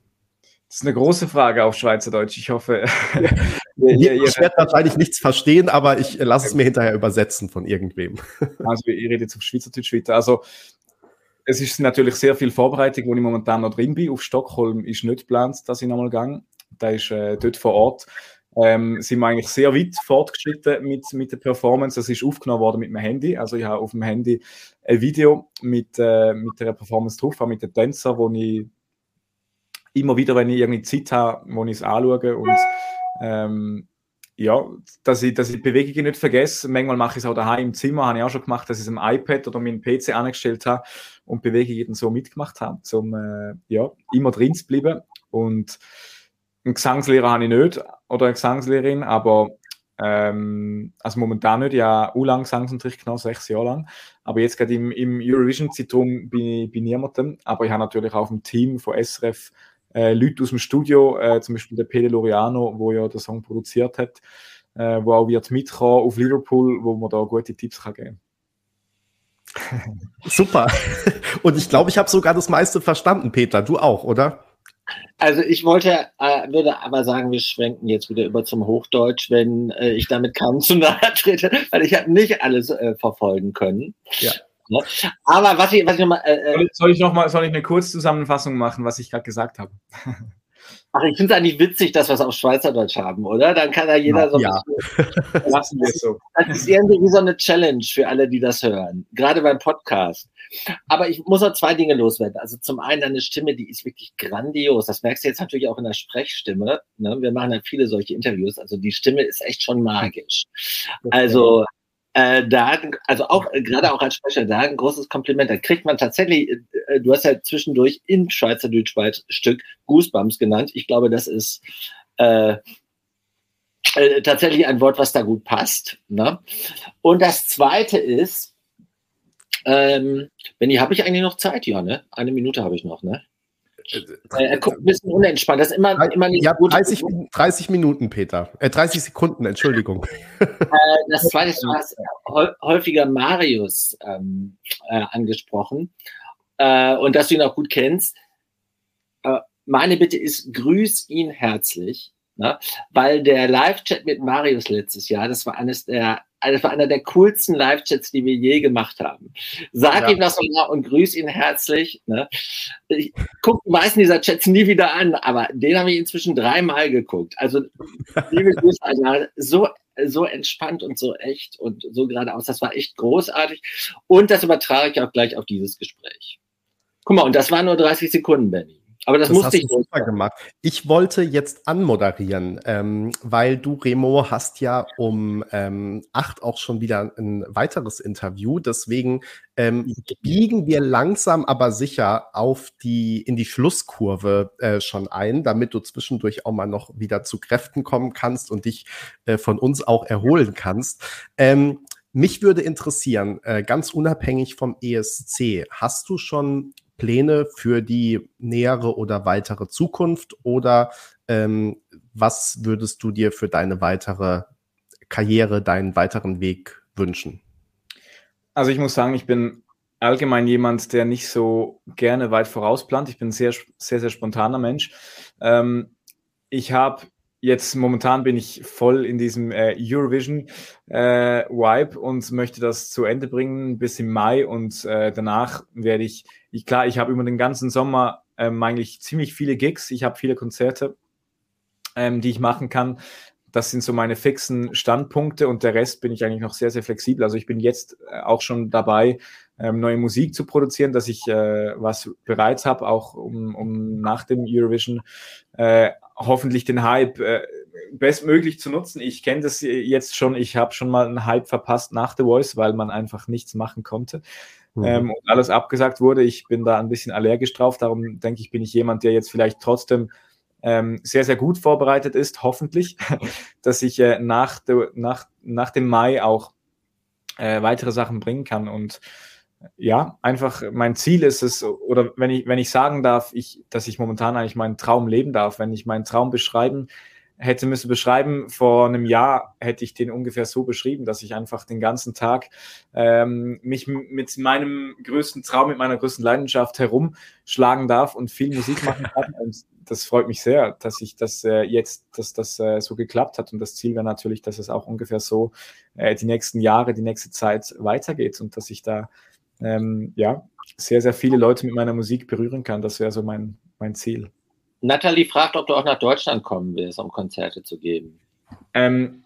Das ist eine große Frage auf Schweizerdeutsch. Ich hoffe. ihr, ich werde wahrscheinlich nichts verstehen, aber ich lasse es mir hinterher übersetzen von irgendwem. Also, ihr redet zum Schweizerdeutsch weiter. Also, es ist natürlich sehr viel Vorbereitung, wo ich momentan noch drin bin. Auf Stockholm ist nicht geplant, dass ich nochmal gehe. Da ist äh, dort vor Ort. Ähm, sind wir eigentlich sehr weit fortgeschritten mit, mit der Performance. Das ist aufgenommen worden mit meinem Handy. Also ich habe auf dem Handy ein Video mit, äh, mit der Performance drauf, mit den Tänzer, wo ich immer wieder, wenn ich irgendwie Zeit habe, muss ich es anschauen und ähm, ja, dass ich, dass ich Bewegungen nicht vergesse. Manchmal mache ich es auch daheim im Zimmer, habe ich auch schon gemacht, dass ich es am iPad oder meinen PC angestellt habe und Bewegungen so mitgemacht habe, um äh, ja, immer drin zu bleiben. Und einen Gesangslehrer habe ich nicht oder eine Gesangslehrerin, aber ähm, also momentan nicht, ja, u lang Gesangsunterricht genommen, sechs Jahre lang. Aber jetzt gerade im, im Eurovision-Zeitraum bin ich bei niemandem. Aber ich habe natürlich auch im Team von SRF äh, Leute aus dem Studio, äh, zum Beispiel der Pede Loriano, wo ja den Song produziert hat, äh, wo auch wird mitkommen auf Liverpool, wo man da gute Tipps kann geben Super. Und ich glaube, ich habe sogar das meiste verstanden, Peter. Du auch, oder? Also ich wollte, äh, würde aber sagen, wir schwenken jetzt wieder über zum Hochdeutsch, wenn äh, ich damit kaum zu nahe trete, weil ich habe nicht alles äh, verfolgen können. Ja. Ne? Aber was ich, was ich nochmal. Äh, äh, soll ich noch mal, soll ich eine Kurzzusammenfassung machen, was ich gerade gesagt habe? Ach, ich finde es eigentlich witzig, dass wir es auf Schweizerdeutsch haben, oder? Dann kann da jeder so. Ja. Lassen wir es so. Das ist irgendwie wie so eine Challenge für alle, die das hören. Gerade beim Podcast. Aber ich muss noch zwei Dinge loswerden. Also zum einen deine Stimme, die ist wirklich grandios. Das merkst du jetzt natürlich auch in der Sprechstimme. Ne? Wir machen ja viele solche Interviews. Also die Stimme ist echt schon magisch. Also äh, da, also auch äh, gerade auch als Sprecher, da ein großes Kompliment. Da kriegt man tatsächlich, äh, du hast ja zwischendurch in Schweizerdeutsch Stück Goosebumps genannt. Ich glaube, das ist äh, äh, tatsächlich ein Wort, was da gut passt. Ne? Und das Zweite ist, ähm, Benni, habe ich eigentlich noch Zeit? Ja, ne? Eine Minute habe ich noch, ne? Äh, er guckt ein bisschen unentspannt. Das ist immer, immer nicht ja, 30, 30 Minuten, Peter. Äh, 30 Sekunden, Entschuldigung. Äh, das zweite ist, du hast häufiger Marius ähm, äh, angesprochen äh, und dass du ihn auch gut kennst. Äh, meine Bitte ist, grüß ihn herzlich, ne? weil der Live-Chat mit Marius letztes Jahr, das war eines der das war einer der coolsten Live-Chats, die wir je gemacht haben. Sag ja. ihm das mal und grüß ihn herzlich. Ne? Ich gucke die meisten dieser Chats nie wieder an, aber den habe ich inzwischen dreimal geguckt. Also, liebe Grüße, also, so so entspannt und so echt und so geradeaus. Das war echt großartig. Und das übertrage ich auch gleich auf dieses Gespräch. Guck mal, und das waren nur 30 Sekunden, Benny. Aber das, das musste ich super gemacht. Ich wollte jetzt anmoderieren, ähm, weil du, Remo, hast ja um ähm, acht auch schon wieder ein weiteres Interview. Deswegen ähm, biegen wir langsam aber sicher auf die in die Schlusskurve äh, schon ein, damit du zwischendurch auch mal noch wieder zu Kräften kommen kannst und dich äh, von uns auch erholen kannst. Ähm, mich würde interessieren, äh, ganz unabhängig vom ESC, hast du schon Pläne für die nähere oder weitere Zukunft oder ähm, was würdest du dir für deine weitere Karriere, deinen weiteren Weg wünschen? Also ich muss sagen, ich bin allgemein jemand, der nicht so gerne weit vorausplant. Ich bin ein sehr, sehr, sehr spontaner Mensch. Ähm, ich habe jetzt momentan bin ich voll in diesem äh, Eurovision äh, und möchte das zu Ende bringen bis im Mai und äh, danach werde ich, ich klar, ich habe über den ganzen Sommer ähm, eigentlich ziemlich viele Gigs, ich habe viele Konzerte, ähm, die ich machen kann. Das sind so meine fixen Standpunkte und der Rest bin ich eigentlich noch sehr, sehr flexibel. Also ich bin jetzt äh, auch schon dabei, ähm, neue Musik zu produzieren, dass ich äh, was bereits habe, auch um, um nach dem Eurovision äh, hoffentlich den Hype äh, bestmöglich zu nutzen. Ich kenne das jetzt schon, ich habe schon mal einen Hype verpasst nach The Voice, weil man einfach nichts machen konnte. Mhm. Ähm, und alles abgesagt wurde. Ich bin da ein bisschen allergisch drauf. Darum denke ich, bin ich jemand, der jetzt vielleicht trotzdem ähm, sehr, sehr gut vorbereitet ist, hoffentlich, dass ich äh, nach, de, nach, nach dem Mai auch äh, weitere Sachen bringen kann. Und ja, einfach mein Ziel ist es, oder wenn ich, wenn ich sagen darf, ich, dass ich momentan eigentlich meinen Traum leben darf, wenn ich meinen Traum beschreiben hätte müssen beschreiben, vor einem Jahr hätte ich den ungefähr so beschrieben, dass ich einfach den ganzen Tag ähm, mich mit meinem größten Traum, mit meiner größten Leidenschaft herumschlagen darf und viel Musik machen kann. Und das freut mich sehr, dass ich das äh, jetzt, dass das äh, so geklappt hat. Und das Ziel wäre natürlich, dass es auch ungefähr so äh, die nächsten Jahre, die nächste Zeit weitergeht und dass ich da ähm, ja, sehr, sehr viele Leute mit meiner Musik berühren kann. Das wäre so mein, mein Ziel. Natalie fragt, ob du auch nach Deutschland kommen willst, um Konzerte zu geben. Ähm,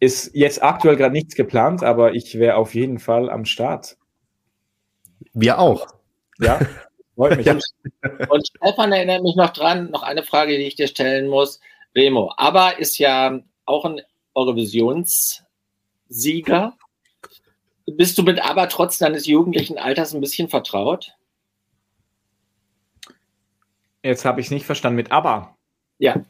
ist jetzt aktuell gerade nichts geplant, aber ich wäre auf jeden Fall am Start. Wir auch. Ja, freut mich. Und Stefan erinnert mich noch dran, noch eine Frage, die ich dir stellen muss. Remo, aber ist ja auch ein Eurovisionssieger. Bist du mit aber trotz deines jugendlichen Alters ein bisschen vertraut? Jetzt habe ich es nicht verstanden. Mit ABBA? Ja.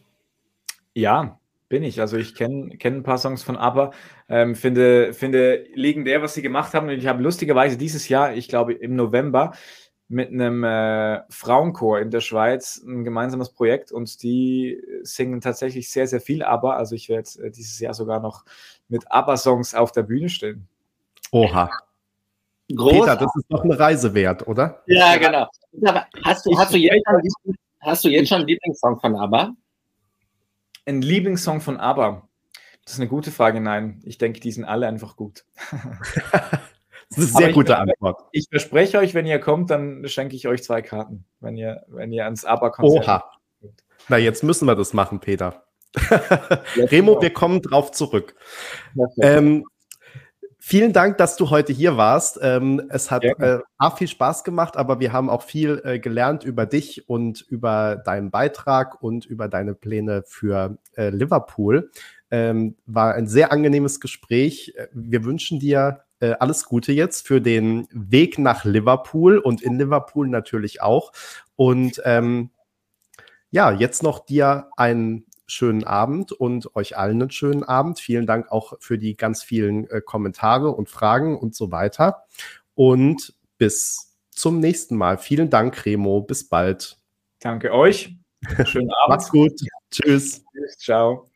Ja, bin ich. Also ich kenne kenn ein paar Songs von ABBA. Ähm, finde, finde legendär, was sie gemacht haben. Und ich habe lustigerweise dieses Jahr, ich glaube im November, mit einem äh, Frauenchor in der Schweiz ein gemeinsames Projekt und die singen tatsächlich sehr, sehr viel ABBA. Also ich werde äh, dieses Jahr sogar noch mit ABBA-Songs auf der Bühne stehen. Oha. Groß. Peter, das ist doch eine Reise wert, oder? Ja, genau. Hast du, hast du, jetzt, schon, hast du jetzt schon einen Lieblingssong von ABBA? Ein Lieblingssong von ABBA? Das ist eine gute Frage. Nein, ich denke, die sind alle einfach gut. das ist eine sehr gute Antwort. Ich verspreche euch, wenn ihr kommt, dann schenke ich euch zwei Karten, wenn ihr, wenn ihr ans ABBA-Konzert Oha. Na, jetzt müssen wir das machen, Peter. Remo, wir kommen drauf zurück. Ähm, Vielen Dank, dass du heute hier warst. Ähm, es hat äh, viel Spaß gemacht, aber wir haben auch viel äh, gelernt über dich und über deinen Beitrag und über deine Pläne für äh, Liverpool. Ähm, war ein sehr angenehmes Gespräch. Wir wünschen dir äh, alles Gute jetzt für den Weg nach Liverpool und in Liverpool natürlich auch. Und ähm, ja, jetzt noch dir einen schönen Abend und euch allen einen schönen Abend. Vielen Dank auch für die ganz vielen äh, Kommentare und Fragen und so weiter. Und bis zum nächsten Mal. Vielen Dank, Remo. Bis bald. Danke euch. Schönen Abend. Macht's gut. Tschüss. Tschüss. Ciao.